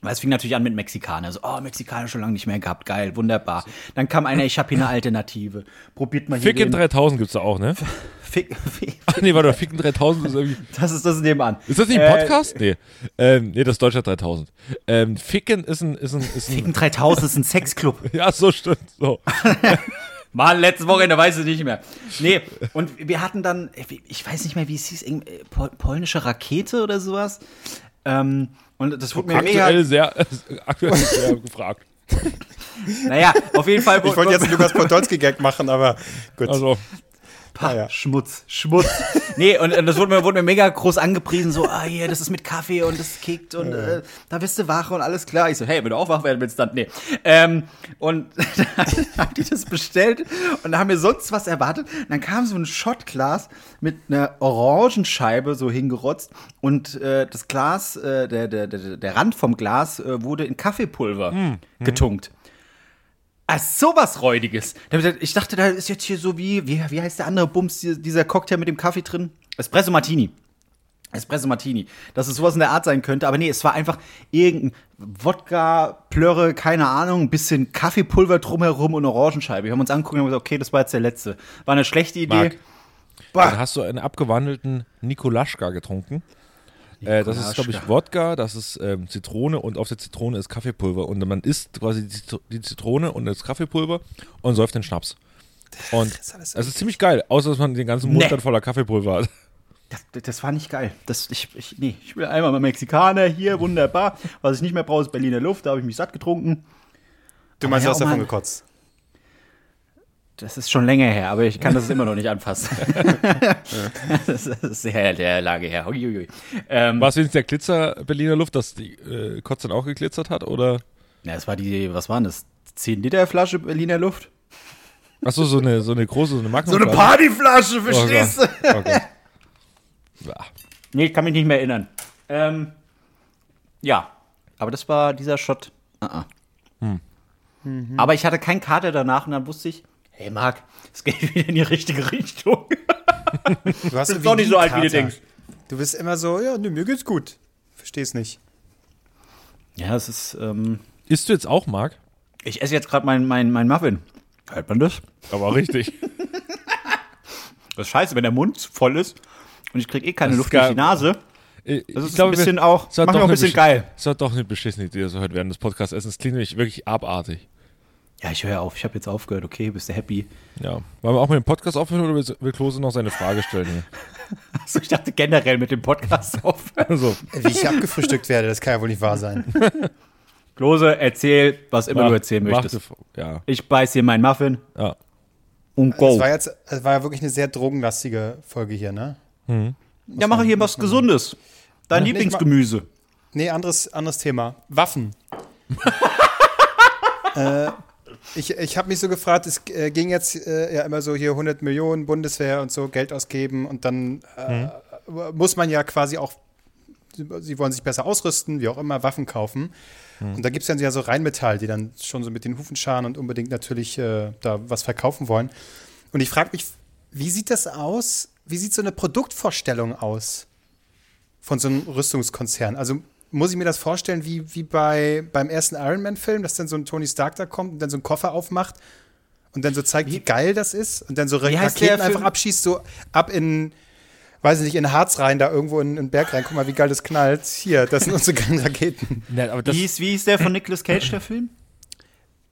Weil es fing natürlich an mit Mexikaner. So, oh, Mexikaner schon lange nicht mehr gehabt. Geil, wunderbar. Dann kam einer, ich habe hier eine Alternative. Probiert mal hier Ficken den 3000 gibt's da auch, ne? <laughs> Fick, Fick, Ach nee, warte, Ficken 3000 ist irgendwie. das ist das nebenan. Ist das nicht Äh, ein Podcast? nee. Ähm, nee, das ist Deutschland 3000. Ähm, Ficken ist ein, ist ein, ist Ficken ein. 3000 ist ein <laughs> Sexclub. Ja, so stimmt. So. <laughs> Mann, letztes Wochenende weiß ich nicht mehr. Nee, und wir hatten dann, ich weiß nicht mehr, wie es hieß, äh, pol polnische Rakete oder sowas. Ähm, und das wurde mir Aktuell sehr, <laughs> aktuell sehr gefragt. <laughs> Naja, auf jeden Fall. ich wollte jetzt einen Lukas Podolski-Gag machen, aber gut. Also, Pah, ja. Schmutz, Schmutz. Nee, und, und das wurde mir, wurde mir mega groß angepriesen, so, ah, hier, das ist mit Kaffee und das kickt und äh, da bist du wach und alles klar. Ich so, hey, wenn du auch wach werden willst, dann, nee. Ähm, und <laughs> dann haben die das bestellt und haben mir sonst was erwartet. Und dann kam so ein Shotglas mit einer Orangenscheibe so hingerotzt und äh, das Glas, äh, der, der, der, der Rand vom Glas äh, wurde in Kaffeepulver getunkt. Ah, sowas Räudiges. Ich dachte, da ist jetzt hier so wie, wie, wie heißt der andere Bums, die- dieser Cocktail mit dem Kaffee drin? Espresso Martini. Espresso Martini. Dass es sowas in der Art sein könnte, aber nee, es war einfach irgendein Wodka, Plörre, keine Ahnung, ein bisschen Kaffeepulver drumherum und Orangenscheibe. Wir haben uns angeguckt und haben gesagt, okay, das war jetzt der letzte. War eine schlechte Idee. Marc, dann hast du einen abgewandelten Nikolaschka getrunken. Äh, das ist, glaube ich. Wodka, das ist ähm, Zitrone und auf der Zitrone ist Kaffeepulver. Und man isst quasi die Zit- die Zitrone und das Kaffeepulver und säuft den Schnaps. Und ist alles es ist ziemlich geil, außer dass man den ganzen Mund Nee. dann voller Kaffeepulver hat. Das, das war nicht geil. Das, ich, ich, nee, ich will einmal mal Mexikaner hier, wunderbar. Was ich nicht mehr brauche, ist Berliner Luft, da habe ich mich satt getrunken. Du meinst, du hast oh davon gekotzt. Das ist schon länger her, aber ich kann das immer noch nicht anfassen. <laughs> das ist sehr, sehr lange her. Uiuiui. Ähm, War es wenigstens der Glitzer Berliner Luft, dass die äh, Kotze dann auch geglitzert hat? Oder? ja, das war die, was waren das? 10 Liter Flasche Berliner Luft? Achso, so eine, so eine große, so eine Magnum. Partyflasche, verstehst du? Okay. <laughs> Ja. Nee, ich kann mich nicht mehr erinnern. Ähm, ja, aber das war dieser Shot. Uh -uh. Aber ich hatte keinen Kater danach und dann wusste ich, hey Marc, es geht <laughs> wieder in die richtige Richtung. Du hast bist doch nicht so alt, wie du denkst. Du bist immer so, ja, nee, mir geht's gut. Versteh's nicht. Ja, es ist, ähm, Isst du jetzt auch, Marc? ich esse jetzt gerade mein, mein, mein Muffin. Hört man das? Aber richtig. <laughs> Das ist scheiße, wenn der Mund voll ist und ich krieg eh keine Das Luft durch die Nase. Ich Das ist glaube, ein bisschen wir- auch, macht auch ein bisschen geil. Es hat doch eine beschissene Idee, so heute während des Podcasts essen. Es klingt nämlich wirklich abartig. Ja, ich höre auf. Ich habe jetzt aufgehört. Okay, bist du happy? Ja. Wollen wir auch mit dem Podcast aufhören oder will- Klose noch seine Frage stellen hier? <laughs> Also ich dachte generell mit dem Podcast <laughs> aufhören. Also, Wie ich abgefrühstückt werde, das kann ja wohl nicht wahr sein. <laughs> Klose, erzähl, was immer du erzählen mach möchtest. die- Ja, Ich beiß hier meinen Muffin ja. und Es go. war jetzt, es war ja wirklich eine sehr drogenlastige Folge hier, ne? Ja, mache hier was Gesundes. Dein Ja, Lieblingsgemüse. Nee, anderes, anderes Thema. Waffen. äh, ich ich habe mich so gefragt, es äh, ging jetzt äh, ja immer so hier 100 Millionen Bundeswehr und so Geld ausgeben und dann äh, muss man ja quasi auch, sie wollen sich besser ausrüsten, wie auch immer, Waffen kaufen. Und da gibt es dann ja so Rheinmetall, die dann schon so mit den Hufen scharen und unbedingt natürlich äh, da was verkaufen wollen. Und ich frage mich, wie sieht das aus? Wie sieht so eine Produktvorstellung aus? von so einem Rüstungskonzern. Also muss ich mir das vorstellen, wie, wie bei, beim ersten Iron Man-Film, dass dann so ein Tony Stark da kommt und dann so einen Koffer aufmacht und dann so zeigt, wie, geil das ist und dann so Wie Raketen der einfach Film? abschießt, so ab in, weiß ich nicht, in Harz rein, da irgendwo in, in den Berg rein. Guck mal, wie geil das knallt. Hier, das sind unsere <laughs> geilen Raketen. ja aber Wie hieß, wie hieß der von Nicolas Cage, der Film?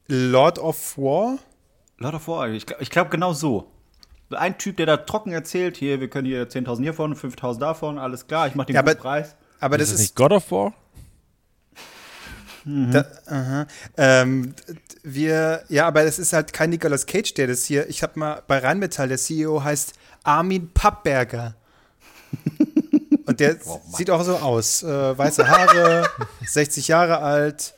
Lord of War? Lord of War. Ich glaube glaub genau so. Ein Typ, der da trocken erzählt, hier, wir können hier 10.000 hiervon, 5.000 davon, alles klar, ich mach den Ja, guten aber- Preis. Aber das ist das ist nicht God of War? Da, aha. Ähm, wir, ja, aber es ist halt kein Nicolas Cage, der das hier. Ich habe mal bei Rheinmetall, der CEO heißt Armin Pappberger. <laughs> Und der sieht auch so aus. Äh, weiße Haare, <laughs> 60 Jahre alt.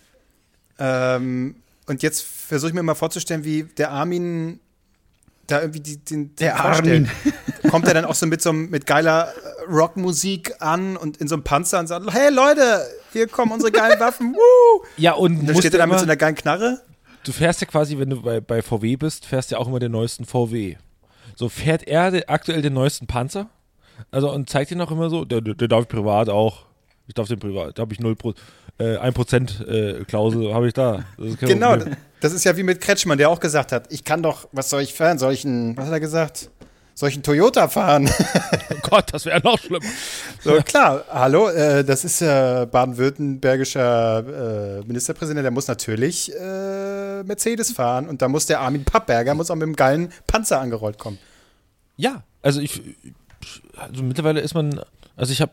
Ähm, und jetzt versuche ich mir mal vorzustellen, wie der Armin da irgendwie die, den, den Der vorstellt. <laughs> Kommt er dann auch so mit so mit geiler äh, Rockmusik an und in so einem Panzer und sagt, hey Leute, hier kommen unsere geilen <laughs> Waffen. Woo! Ja, und Und dann steht er da mit so einer geilen Knarre. du fährst ja quasi, wenn du bei, bei VW bist, fährst ja auch immer den neuesten VW. So fährt er aktuell den neuesten Panzer? Also und zeigt ihn auch immer so, der, der, der darf ich privat auch. Ich darf den privat, da habe ich 0 Pro, äh, 1% äh, Klausel habe ich da. Das Genau, Problem. das ist ja wie mit Kretschmann, der auch gesagt hat, ich kann doch, was soll ich fahren? Soll ich einen, was hat er gesagt? Soll ich einen Toyota fahren? <laughs> Oh Gott, das wäre noch schlimmer. so, klar, hallo, äh, das ist äh, baden-württembergischer äh, Ministerpräsident, der muss natürlich äh, Mercedes fahren und da muss der Armin Pappberger, muss auch mit einem geilen Panzer angerollt kommen. Ja, also ich, also mittlerweile ist man, also ich habe,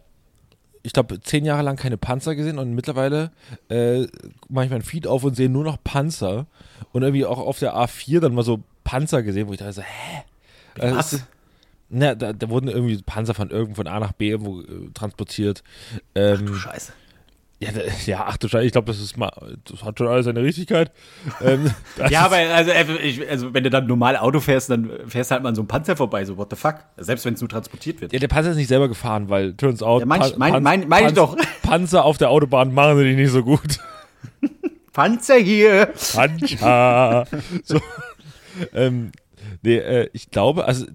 ich glaube, zehn Jahre lang keine Panzer gesehen und mittlerweile äh, mache ich meinen Feed auf und sehe nur noch Panzer und irgendwie auch auf der A4 dann mal so Panzer gesehen, wo ich dachte so, hä? Also Was? Na, da, da wurden irgendwie Panzer von irgendwo von A nach B irgendwo äh, transportiert. Ähm, Scheiße. Ja, ja, ach du Scheiße, ich glaube, das ist mal, das hat schon alles seine Richtigkeit. ähm, <laughs> Ja, aber also, äh, ich, also wenn du dann normal Auto fährst, dann fährst du halt mal an so einem Panzer vorbei, so what the fuck. Selbst wenn es nur transportiert wird. Ja, der Panzer ist nicht selber gefahren, weil turns out. Ja, mein mein- mein- mein ich doch. <laughs> Panzer auf der Autobahn machen sie dich nicht so gut. <laughs> Panzer hier. Panzer. so. ähm, nee, äh, ich glaube, also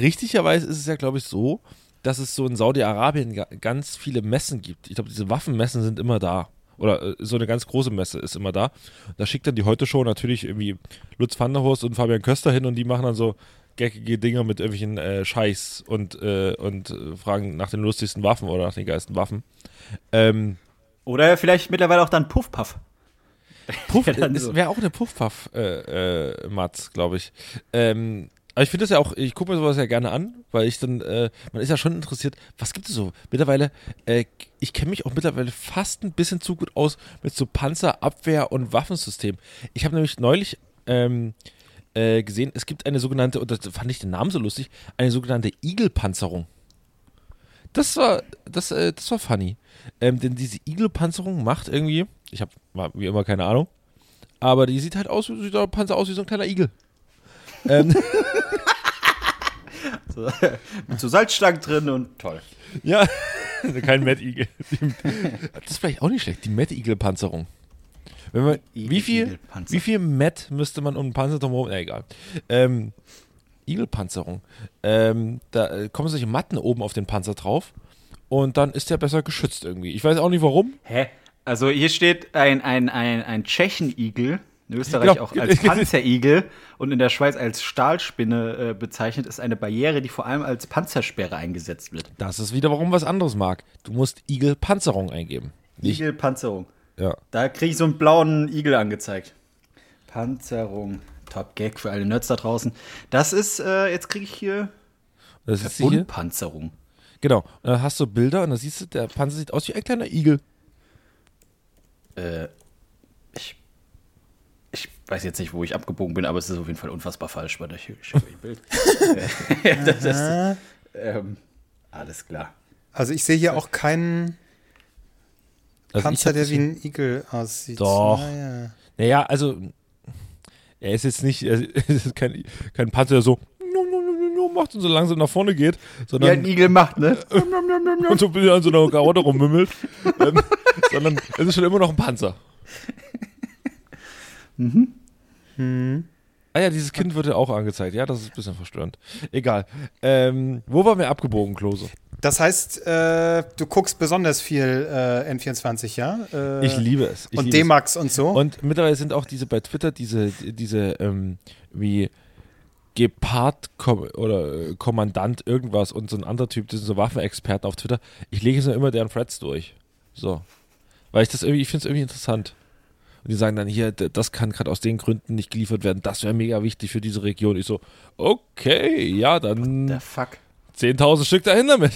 richtigerweise ist es ja, glaube ich, so, dass es so in Saudi-Arabien ga- ganz viele Messen gibt. Ich glaube, diese Waffenmessen sind immer da. Oder äh, so eine ganz große Messe ist immer da. Da schickt dann die Heute-Show natürlich irgendwie Lutz van der Horst und Fabian Köster hin und die machen dann so geckige Dinge mit irgendwelchen äh, Scheichs und, äh, und äh, fragen nach den lustigsten Waffen oder nach den geilsten Waffen. Ähm, Oder vielleicht mittlerweile auch dann Puff-Puff. Puff, <laughs> Ja, dann es so. wäre auch eine Puff-Puff, äh, Mats, glaube ich. Ähm, aber ich finde das ja auch, ich gucke mir sowas ja gerne an, weil ich dann, äh, man ist ja schon interessiert, was gibt es so? Mittlerweile, äh, ich kenne mich auch mittlerweile fast ein bisschen zu gut aus mit so Panzerabwehr- und Waffensystemen. Ich habe nämlich neulich ähm, äh, gesehen, es gibt eine sogenannte, und das fand ich den Namen so lustig, eine sogenannte Igel-Panzerung. Das war, das, äh, das war funny. Ähm, denn diese Igel-Panzerung macht irgendwie, ich habe wie immer keine Ahnung, aber die sieht halt aus, sieht der Panzer aus wie so ein kleiner Igel. Ähm, <laughs> So, mit so Salzstangen drin und toll. Ja, kein Mad Eagle. Das ist vielleicht auch nicht schlecht, die Mad Eagle Panzerung. Wenn man, Eagle- wie viel, Panzer. wie viel Matt müsste man um einen Panzerturm Na, egal. Ähm, Eagle-Panzerung. Ähm, da äh, kommen solche Matten oben auf den Panzer drauf und dann ist der besser geschützt irgendwie. Ich weiß auch nicht warum. Hä? Also hier steht ein, ein, ein, ein Tschechen-Igel, in Österreich Genau. auch als Panzerigel und in der Schweiz als Stahlspinne äh, bezeichnet, ist eine Barriere, die vor allem als Panzersperre eingesetzt wird. Das ist wieder warum was anderes mag. Du musst Eagle-Panzerung eingeben. Igel-Panzerung. ja. Da kriege ich so einen blauen Igel angezeigt. Panzerung. Top Gag für alle Nerds da draußen. Das ist, äh, jetzt kriege ich hier Das ist hier. Unpanzerung. Genau. Und dann hast du Bilder und dann siehst du, der Panzer sieht aus wie ein kleiner Igel. Äh, weiß jetzt nicht, wo ich abgebogen bin, aber es ist auf jeden Fall unfassbar falsch. Warte, ich schicke euch ein Bild. <laughs> Äh, <laughs> das ist, ähm, alles klar. Also ich sehe hier auch keinen Also Panzer, der das wie ein Igel aussieht. Doch. Naja. Naja, also er ist jetzt nicht, <laughs> er ist kein, kein Panzer, der so macht und so langsam nach vorne geht, Wie ein sondern Igel macht, ne? und so ein bisschen an so einer Karotte rummümmelt, ähm, sondern es ist schon immer noch ein Panzer. Ah ja, dieses Kind wird ja auch angezeigt. Ja, das ist ein bisschen verstörend. Egal. Ähm, wo waren wir abgebogen, Klose? Das heißt, äh, du guckst besonders viel äh, N24, ja? Äh, Ich liebe es. Ich und liebe es. D-Max und so. Und mittlerweile sind auch diese bei Twitter diese, diese ähm, wie Gepard oder äh, Kommandant irgendwas und so ein anderer Typ, das sind so Waffenexperten auf Twitter. Ich lege so immer deren Threads durch. So. Weil ich das irgendwie, ich finde es irgendwie interessant. Und die sagen dann hier, das kann gerade aus den Gründen nicht geliefert werden. Das wäre mega wichtig für diese Region. Ich so, okay, ja, dann Der Fuck. 10.000 Stück dahin damit.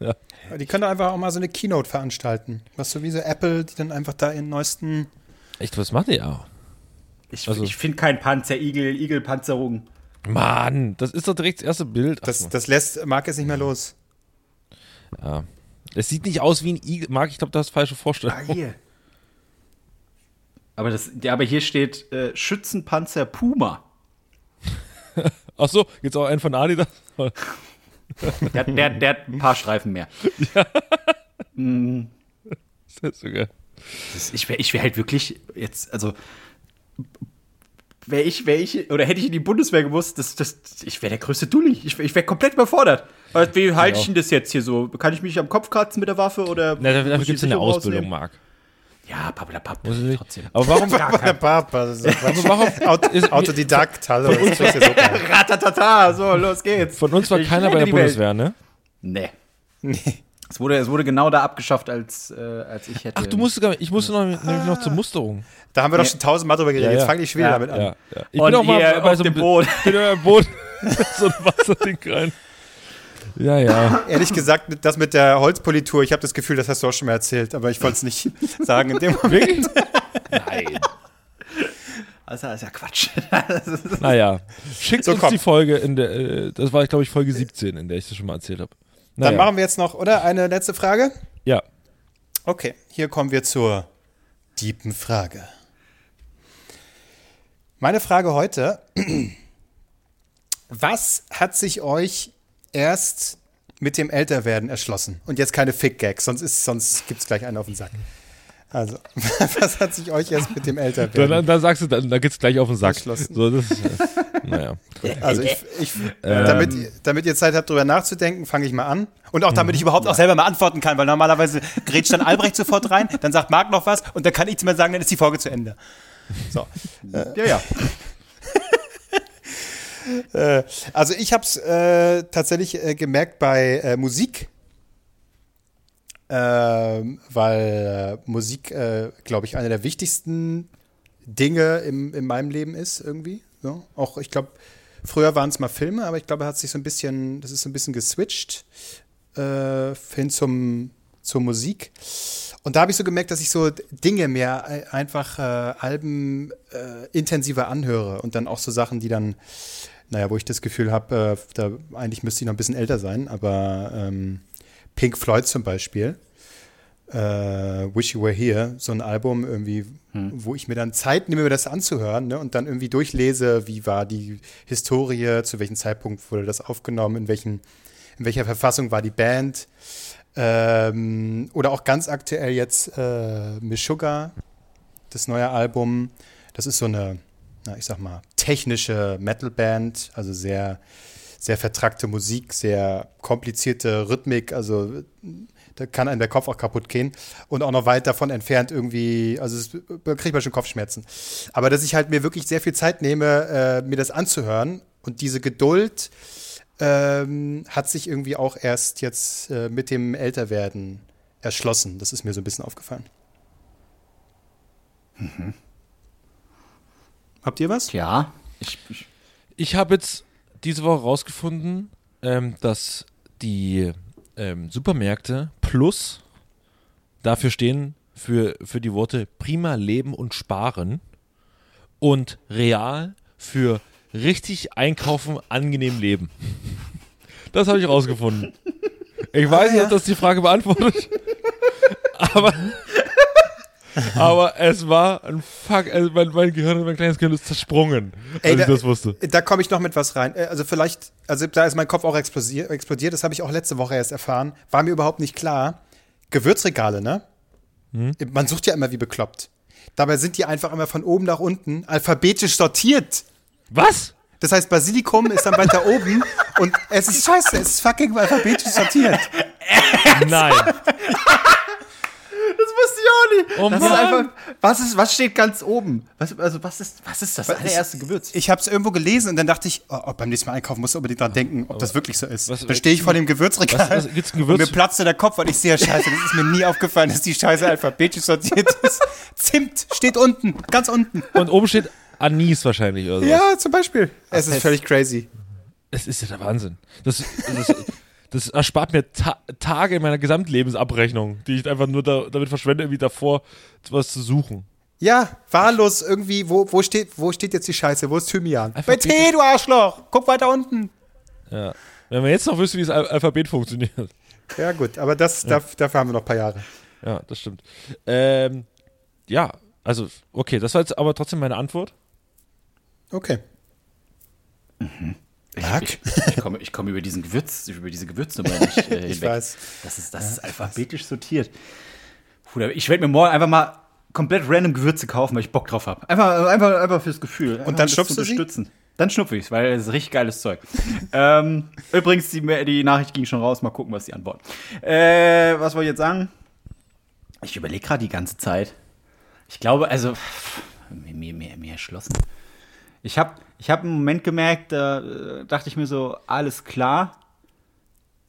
<laughs> Die können doch einfach auch mal so eine Keynote veranstalten. Was so wie so Apple, die dann einfach da ihren neuesten. Echt, was macht ihr? Ich, Also- ich finde keinen Panzer, Igel, Igelpanzerung. Mann, das ist doch direkt das erste Bild. Das, das lässt Marc jetzt nicht mehr los. ja. Es sieht nicht aus wie ein Igel. Marc, ich glaube, du hast falsche Vorstellungen. Ah, hier. Aber, das, ja, aber hier steht äh, Schützenpanzer Puma. <laughs> Ach so, jetzt auch ein von Adidas. <laughs> Der, der, der hat ein paar Streifen mehr. <laughs> Das ist so geil. Das, ich wäre ich wär halt wirklich jetzt, also wäre ich, wäre ich, oder hätte ich in die Bundeswehr gewusst, das, das, ich wäre der größte Dulli. Ich wäre ich wär komplett überfordert. Wie halte ich denn das jetzt hier so? Kann ich mich am Kopf kratzen mit der Waffe oder? Na, dafür gibt es eine Ausbildung? Marc. Ja, pappelapapp. Muss ich nicht. Trotzdem. Aber warum? Der Papa. das ist Quatsch. aber warum Aut Autodidakt, hallo. Ratatata, so, los geht's. von uns war Ich keiner bei der. Bundeswehr, ne? Nee. Es wurde, es wurde genau da abgeschafft, als, äh, als ich hätte. Ach, du musst gar, ich musste noch, nämlich noch zur Musterung. Da haben wir doch schon tausendmal drüber geredet. Ja, ja. Jetzt fange ich schon wieder Ja, damit an. Ja, ja. Ich Und bin auch mal hier bei auf so einem dem Boot. <laughs> Ich bin immer im Boot. so ein Wasserding rein. Ja, ja. <laughs> Ehrlich gesagt, das mit der Holzpolitur, ich habe das Gefühl, das hast du auch schon mal erzählt, aber ich wollte es nicht <laughs> sagen in dem Moment. Nein. Also, das ist ja Quatsch. <laughs> Naja. Schickt So, uns komm. die Folge in der, äh, das war, glaube ich, Folge 17, in der ich das schon mal erzählt habe. Dann machen wir jetzt noch, oder? Eine letzte Frage? Ja. Okay, hier kommen wir zur tiefen Frage. Meine Frage heute: <clears throat> Was hat sich euch erst mit dem Älterwerden erschlossen? Und jetzt keine Fick-Gags, sonst, ist- sonst gibt es gleich einen auf den Sack. Also, <laughs> was hat sich euch erst mit dem Älterwerden dann, dann sagst du, dann, dann geht's gleich auf den Sack. So, das ist, äh, naja. Also ich, ich damit, damit ihr Zeit habt, drüber nachzudenken, fange ich mal an. Und auch damit ich überhaupt auch selber mal antworten kann, weil normalerweise grätscht dann Albrecht sofort rein, dann sagt Marc noch was und dann kann ich mal sagen, dann ist die Folge zu Ende. So. ja, ja. Äh, also ich habe es äh, tatsächlich äh, gemerkt bei äh, Musik, ähm, weil äh, Musik, glaube ich, eine der wichtigsten Dinge im, in meinem Leben ist irgendwie. So. Auch ich glaube, früher waren es mal Filme, aber ich glaube, hat sich so ein bisschen, das ist so ein bisschen geswitcht hin zum, zur Musik. Und da habe ich so gemerkt, dass ich so Dinge mehr einfach äh, Alben äh, intensiver anhöre und dann auch so Sachen, die dann, naja, wo ich das Gefühl habe, äh, da eigentlich müsste ich noch ein bisschen älter sein, aber ähm, Pink Floyd zum Beispiel äh, Wish You Were Here, so ein Album irgendwie, wo ich mir dann Zeit nehme, mir das anzuhören ne, und dann irgendwie durchlese, wie war die Historie, zu welchem Zeitpunkt wurde das aufgenommen, in, welchen, in welcher Verfassung war die Band. Ähm, oder auch ganz aktuell jetzt äh, Miss Sugar, das neue Album. Das ist so eine, na, ich sag mal, technische Metalband, also sehr, sehr vertrackte Musik, sehr komplizierte Rhythmik, also da kann einem der Kopf auch kaputt gehen. Und auch noch weit davon entfernt irgendwie, also es, da kriegt man schon Kopfschmerzen. Aber dass ich halt mir wirklich sehr viel Zeit nehme, äh, mir das anzuhören und diese Geduld ähm, hat sich irgendwie auch erst jetzt äh, mit dem Älterwerden erschlossen. Das ist mir so ein bisschen aufgefallen. Habt ihr was? Ja, ich, ich Ich habe jetzt diese Woche rausgefunden, ähm, dass die ähm, Supermärkte Plus dafür stehen für, für die Worte prima leben und sparen und real für richtig einkaufen, angenehm leben. <laughs> Das habe ich rausgefunden. Ich weiß nicht, ob das die Frage beantwortet. <laughs> Aber, <laughs> aber es war ein Fuck. Also mein, mein Gehirn, mein kleines Gehirn ist zersprungen, als Ey, ich da- das wusste. Da komme ich noch mit was rein. Äh, Also vielleicht, also da ist mein Kopf auch explosiert, explodiert. Das habe ich auch letzte Woche erst erfahren. War mir überhaupt nicht klar. Gewürzregale, ne? Man sucht ja immer wie bekloppt. Dabei sind die einfach immer von oben nach unten alphabetisch sortiert. Was? Das heißt, Basilikum ist dann weiter oben und es ist scheiße, es ist fucking alphabetisch sortiert. <laughs> Nein. <laughs> Nicht. Oh das Mann. ist einfach, was, ist, was steht ganz oben? Was, also was ist, was ist das allererste Gewürz? Ich habe es irgendwo gelesen und dann dachte ich, oh, oh, beim nächsten Mal einkaufen musst du unbedingt dran denken, ob das wirklich so ist. was- dann stehe ich vor dem Gewürzregal was- was- gibt's ein und Gewürz? mir platzte der Kopf, weil ich sehe, scheiße, das ist mir nie aufgefallen, dass die Scheiße alphabetisch sortiert ist. Zimt steht unten, ganz unten. Und oben steht Anis wahrscheinlich oder so. Ja, zum Beispiel. Es ist völlig crazy. Es ist ja der Wahnsinn. Das, das, das erspart mir ta Tage in meiner Gesamtlebensabrechnung, die ich einfach nur da, damit verschwende, irgendwie davor was zu suchen. Ja, wahllos irgendwie, wo, wo, steht, wo steht jetzt die Scheiße? Wo ist Thymian? Bei Alphabetisch. T, du Arschloch! Guck weiter unten. Ja. Wenn man jetzt noch wüsste, wie das Al Alphabet funktioniert. Ja, gut, aber das, darf- dafür haben wir noch ein paar Jahre. Ja, das stimmt. Ähm, ja, also, okay, das war jetzt aber trotzdem meine Antwort. Okay. Ich, ich, komme, ich komme über diesen Gewürz, über diese Gewürznummer nicht äh, <laughs> hinweg. Ich weiß. Das ist, das ist alphabetisch sortiert. Bruder, ich werde mir morgen einfach mal komplett random Gewürze kaufen, weil ich Bock drauf habe. Einfach, einfach, einfach fürs Gefühl. Einfach, Und dann zu du sie? unterstützen. Dann schnupfe ich es, weil es ist richtig geiles Zeug. <laughs> ähm, übrigens, die, die Nachricht ging schon raus. Mal gucken, was die antworten. Äh, was wollte ich jetzt sagen? Ich überlege gerade die ganze Zeit. Ich glaube, also, mir, mir, mir erschlossen. Ich habe ich hab einen Moment gemerkt, da äh, dachte ich mir so, alles klar,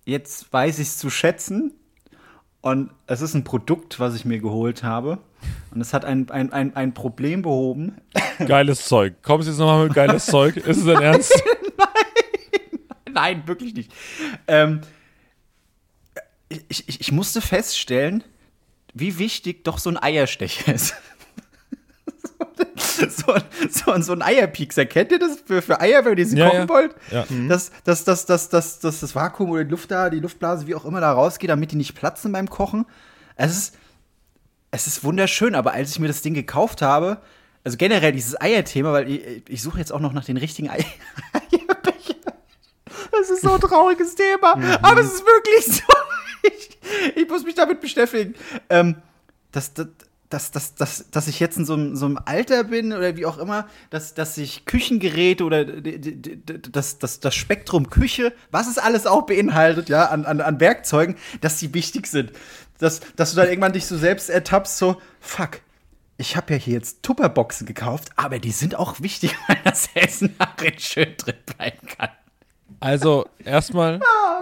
jetzt weiß ich es zu schätzen. Und es ist ein Produkt, was ich mir geholt habe. Und es hat ein, ein, ein, ein Problem behoben. Geiles Zeug. Kommst jetzt nochmal mit geiles Zeug? Ist es dein Ernst? <laughs> Nein, wirklich nicht. Ähm, ich, ich, ich musste feststellen, wie wichtig doch so ein Eierstecher ist. <laughs> so, so, so ein Eierpiekser. Kennt ihr das für, für Eier, wenn ihr sie Ja, kochen ja. wollt? Ja. Dass, dass, dass, dass, dass, dass das Vakuum oder die Luft da, die Luftblase, wie auch immer, da rausgeht, damit die nicht platzen beim Kochen. Es ist, es ist wunderschön, aber als ich mir das Ding gekauft habe, also generell dieses Eierthema, weil ich, ich suche jetzt auch noch nach den richtigen Ei <laughs> Eierbecher. Das ist so ein trauriges Thema, aber es ist wirklich so. <laughs> Ich, ich muss mich damit beschäftigen. Ähm, dass, dass, dass, dass, dass, dass ich jetzt in so einem, so einem Alter bin oder wie auch immer, dass, dass ich Küchengeräte oder das, das, das Spektrum Küche, was es alles auch beinhaltet, ja, an, an, an Werkzeugen, dass die wichtig sind. Dass, dass du dann irgendwann dich so selbst ertappst, so, fuck, ich habe ja hier jetzt Tupperboxen gekauft, aber die sind auch wichtig, <laughs> weil das Essen darin schön drin bleiben kann. Also, erstmal,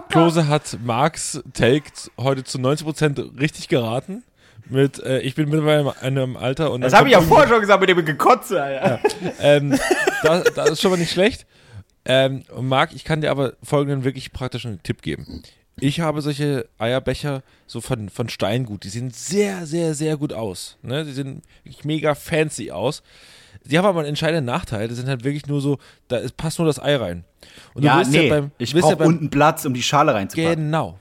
Klose hat Marks Take heute zu 90% richtig geraten. Mit, äh, ich bin mittlerweile in einem Alter und Das habe ich ja vorher schon gesagt mit dem Gekotze, Alter. Ähm, das, das ist schon mal nicht schlecht. Ähm, und Marc, ich kann dir aber folgenden wirklich praktischen Tipp geben. Ich habe solche Eierbecher so von, von Steingut. Die sehen sehr, sehr, sehr gut aus. Ne? Die sehen wirklich mega fancy aus. Die haben aber einen entscheidenden Nachteil. Die sind halt wirklich nur so, da ist, passt nur das Ei rein. Und Ja, willst nee, beim- ich brauche beim- unten Platz, um die Schale reinzupacken. Genau.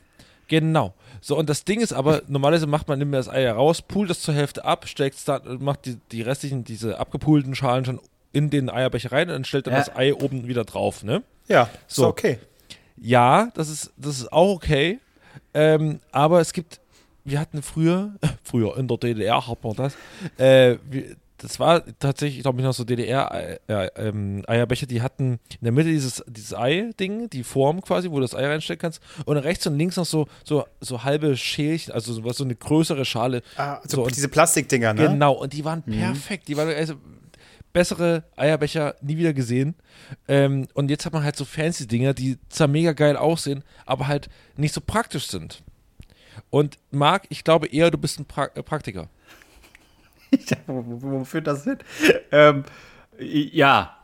Genau. So, und das Ding ist aber, normalerweise macht man nimmt das Ei raus, pult es zur Hälfte ab, steckt es da, macht die, die restlichen, diese abgepulten Schalen schon in den Eierbecher rein und dann stellt dann Ja. das Ei oben wieder drauf, ne? Ja, so So. okay. Ja, das ist, das ist auch okay. Ähm, aber es gibt, wir hatten früher, <laughs> früher in der DDR hat man das, äh, wir, das war tatsächlich, glaube ich, noch so DDR-Eierbecher, die hatten in der Mitte dieses, dieses Ei-Ding, die Form quasi, wo du das Ei reinstecken kannst, und rechts und links noch so, so, so halbe Schälchen, also so, so eine größere Schale. Ah, so, So, und- diese Plastikdinger, ne? Genau, und die waren perfekt. Die waren also bessere Eierbecher nie wieder gesehen. Ähm, und jetzt hat man halt so fancy Dinger, die zwar mega geil aussehen, aber halt nicht so praktisch sind. Und Marc, ich glaube eher, du bist ein pra äh, Praktiker. <laughs> Wo, wo, führt das hin? Ähm, ja,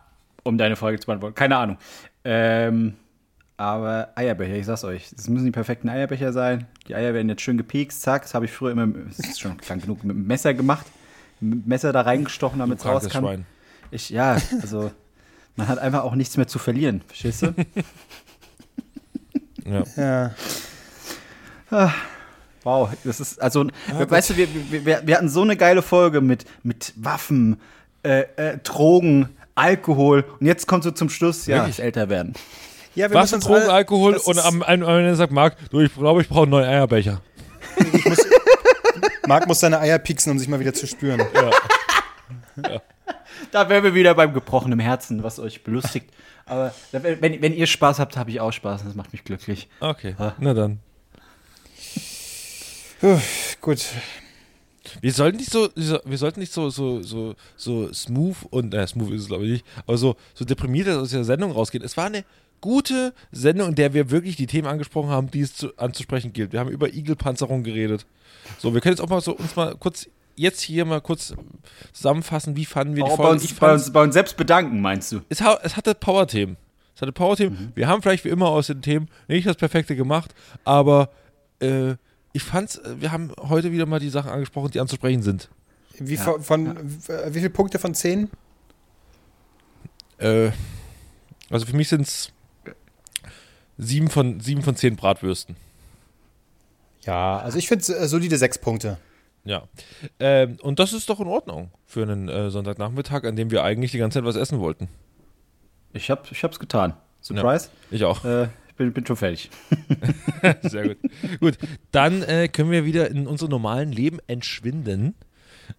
um deine Frage zu beantworten. Keine Ahnung. Ähm, aber Eierbecher, ich sag's euch, es müssen die perfekten Eierbecher sein. Die Eier werden jetzt schön gepiekst, zack. Das habe ich früher immer, es ist schon lang genug, mit dem Messer gemacht. Mit dem Messer da reingestochen, damit es raus Krankes kann. Schwein. Ich, ja, also man hat einfach auch nichts mehr zu verlieren, verstehst du? <laughs> Ja. Ja. Wow, das ist, also, weißt du, wir, wir- wir, hatten so eine geile Folge mit, mit Waffen, äh, äh, Drogen, Alkohol und jetzt kommt so zum Schluss, ja, Wirklich? das älter werden. Ja, wir uns Drogen, alle- Alkohol und am, am, am Ende sagt Marc, du, ich glaube, ich brauche einen neuen Eierbecher. Marc muss seine Eier pieksen, um sich mal wieder zu spüren. Da wären wir wieder beim gebrochenen Herzen, was euch belustigt. Aber wenn, wenn ihr Spaß habt, habe ich auch Spaß und das macht mich glücklich. Okay, Ah. na dann. Gut. Wir sollten nicht so, wir sollten nicht so, so, so, so smooth und, äh, smooth ist es glaube ich nicht, aber so, so deprimiert aus der Sendung rausgehen. Es war eine gute Sendung, in der wir wirklich die Themen angesprochen haben, die es zu, anzusprechen gilt. Wir haben über Igelpanzerung geredet. So, wir können jetzt auch mal so uns mal kurz, jetzt hier mal kurz zusammenfassen, wie fanden wir die Auch bei Folge. uns, bei, uns, bei uns selbst bedanken, meinst du? es, ha- es hatte Power-Themen. Es hatte Power-Themen. Wir haben vielleicht wie immer aus den Themen nicht das Perfekte gemacht, aber äh, ich fand's, äh, wir haben heute wieder mal die Sachen angesprochen, die anzusprechen sind. Wie, von, von, w- wie viele Punkte von 10? Äh, also für mich sind es sieben von, sieben von zehn Bratwürsten. Ja, also ich finde äh, solide sechs Punkte. Ja. Ähm, und das ist doch in Ordnung für einen äh, Sonntagnachmittag, an dem wir eigentlich die ganze Zeit was essen wollten. Ich, hab, ich hab's getan. Surprise? Ich auch. Äh, bin, bin schon fertig. <laughs> Sehr gut. gut, dann äh, können wir wieder in unser normalen Leben entschwinden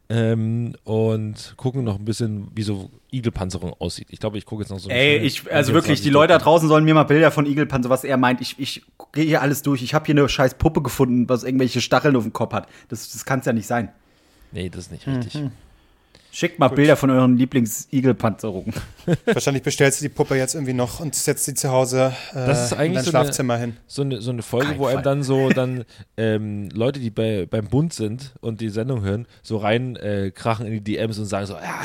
ähm, und gucken noch ein bisschen, wie so Igelpanzerung aussieht. Ich glaube, ich gucke jetzt noch so eine Ey, schöne ich, also 24 wirklich, die Leute da draußen sollen mir mal Bilder von Igelpanzer, was er meint. Ich, ich gehe hier alles durch. Ich habe hier eine scheiß Puppe gefunden, was irgendwelche Stacheln auf dem Kopf hat. Das, das kann es ja nicht sein. Nee, das ist nicht richtig. Mhm. Schickt mal Bilder von euren Lieblings-Igelpanzerungen. <laughs> Wahrscheinlich bestellst du die Puppe jetzt irgendwie noch und setzt sie zu Hause äh, Das ist in eigentlich dein so Schlafzimmer hin. so eine, so eine Folge, Kein wo einem Fall. dann so dann ähm, Leute, die bei, beim Bund sind und die Sendung hören, so rein äh, krachen in die DMs und sagen so, ja,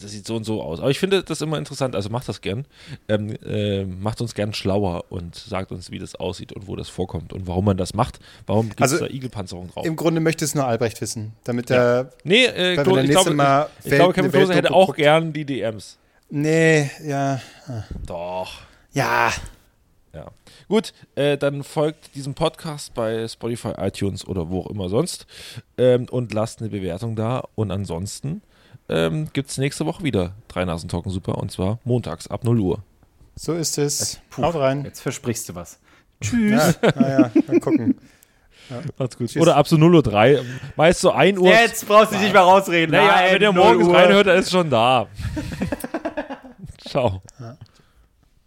das sieht so und so aus. Aber ich finde das immer interessant, also macht das gern. Ähm, äh, macht uns gern schlauer und sagt uns, wie das aussieht und wo das vorkommt und warum man das macht. Warum gibt es Also, da Igelpanzerung drauf? Im Grunde möchte es nur Albrecht wissen, damit er. nee, äh, Weil wir Klo, das ich, nächste glaube, Mal ich Welt- glaube, Kevin Klose hätte auch gern die DMs. Nee, ja. Doch. Ja. Ja. Gut, äh, dann folgt diesem Podcast bei Spotify, iTunes oder wo auch immer sonst ähm, und lasst eine Bewertung da. Und ansonsten ähm, gibt es nächste Woche wieder drei Nasen Talken Super und zwar montags ab 0 Uhr. So ist es. Puh, Haut rein. Jetzt versprichst du was. Ja, naja, mal gucken. Macht's gut. Oder ab so 0 Uhr 3. Meist so 1 Uhr. Jetzt brauchst du dich nicht mehr rausreden. naja, Nein, wenn ihr 0 morgens Uhr. reinhört, dann ist schon da. <laughs> Ciao.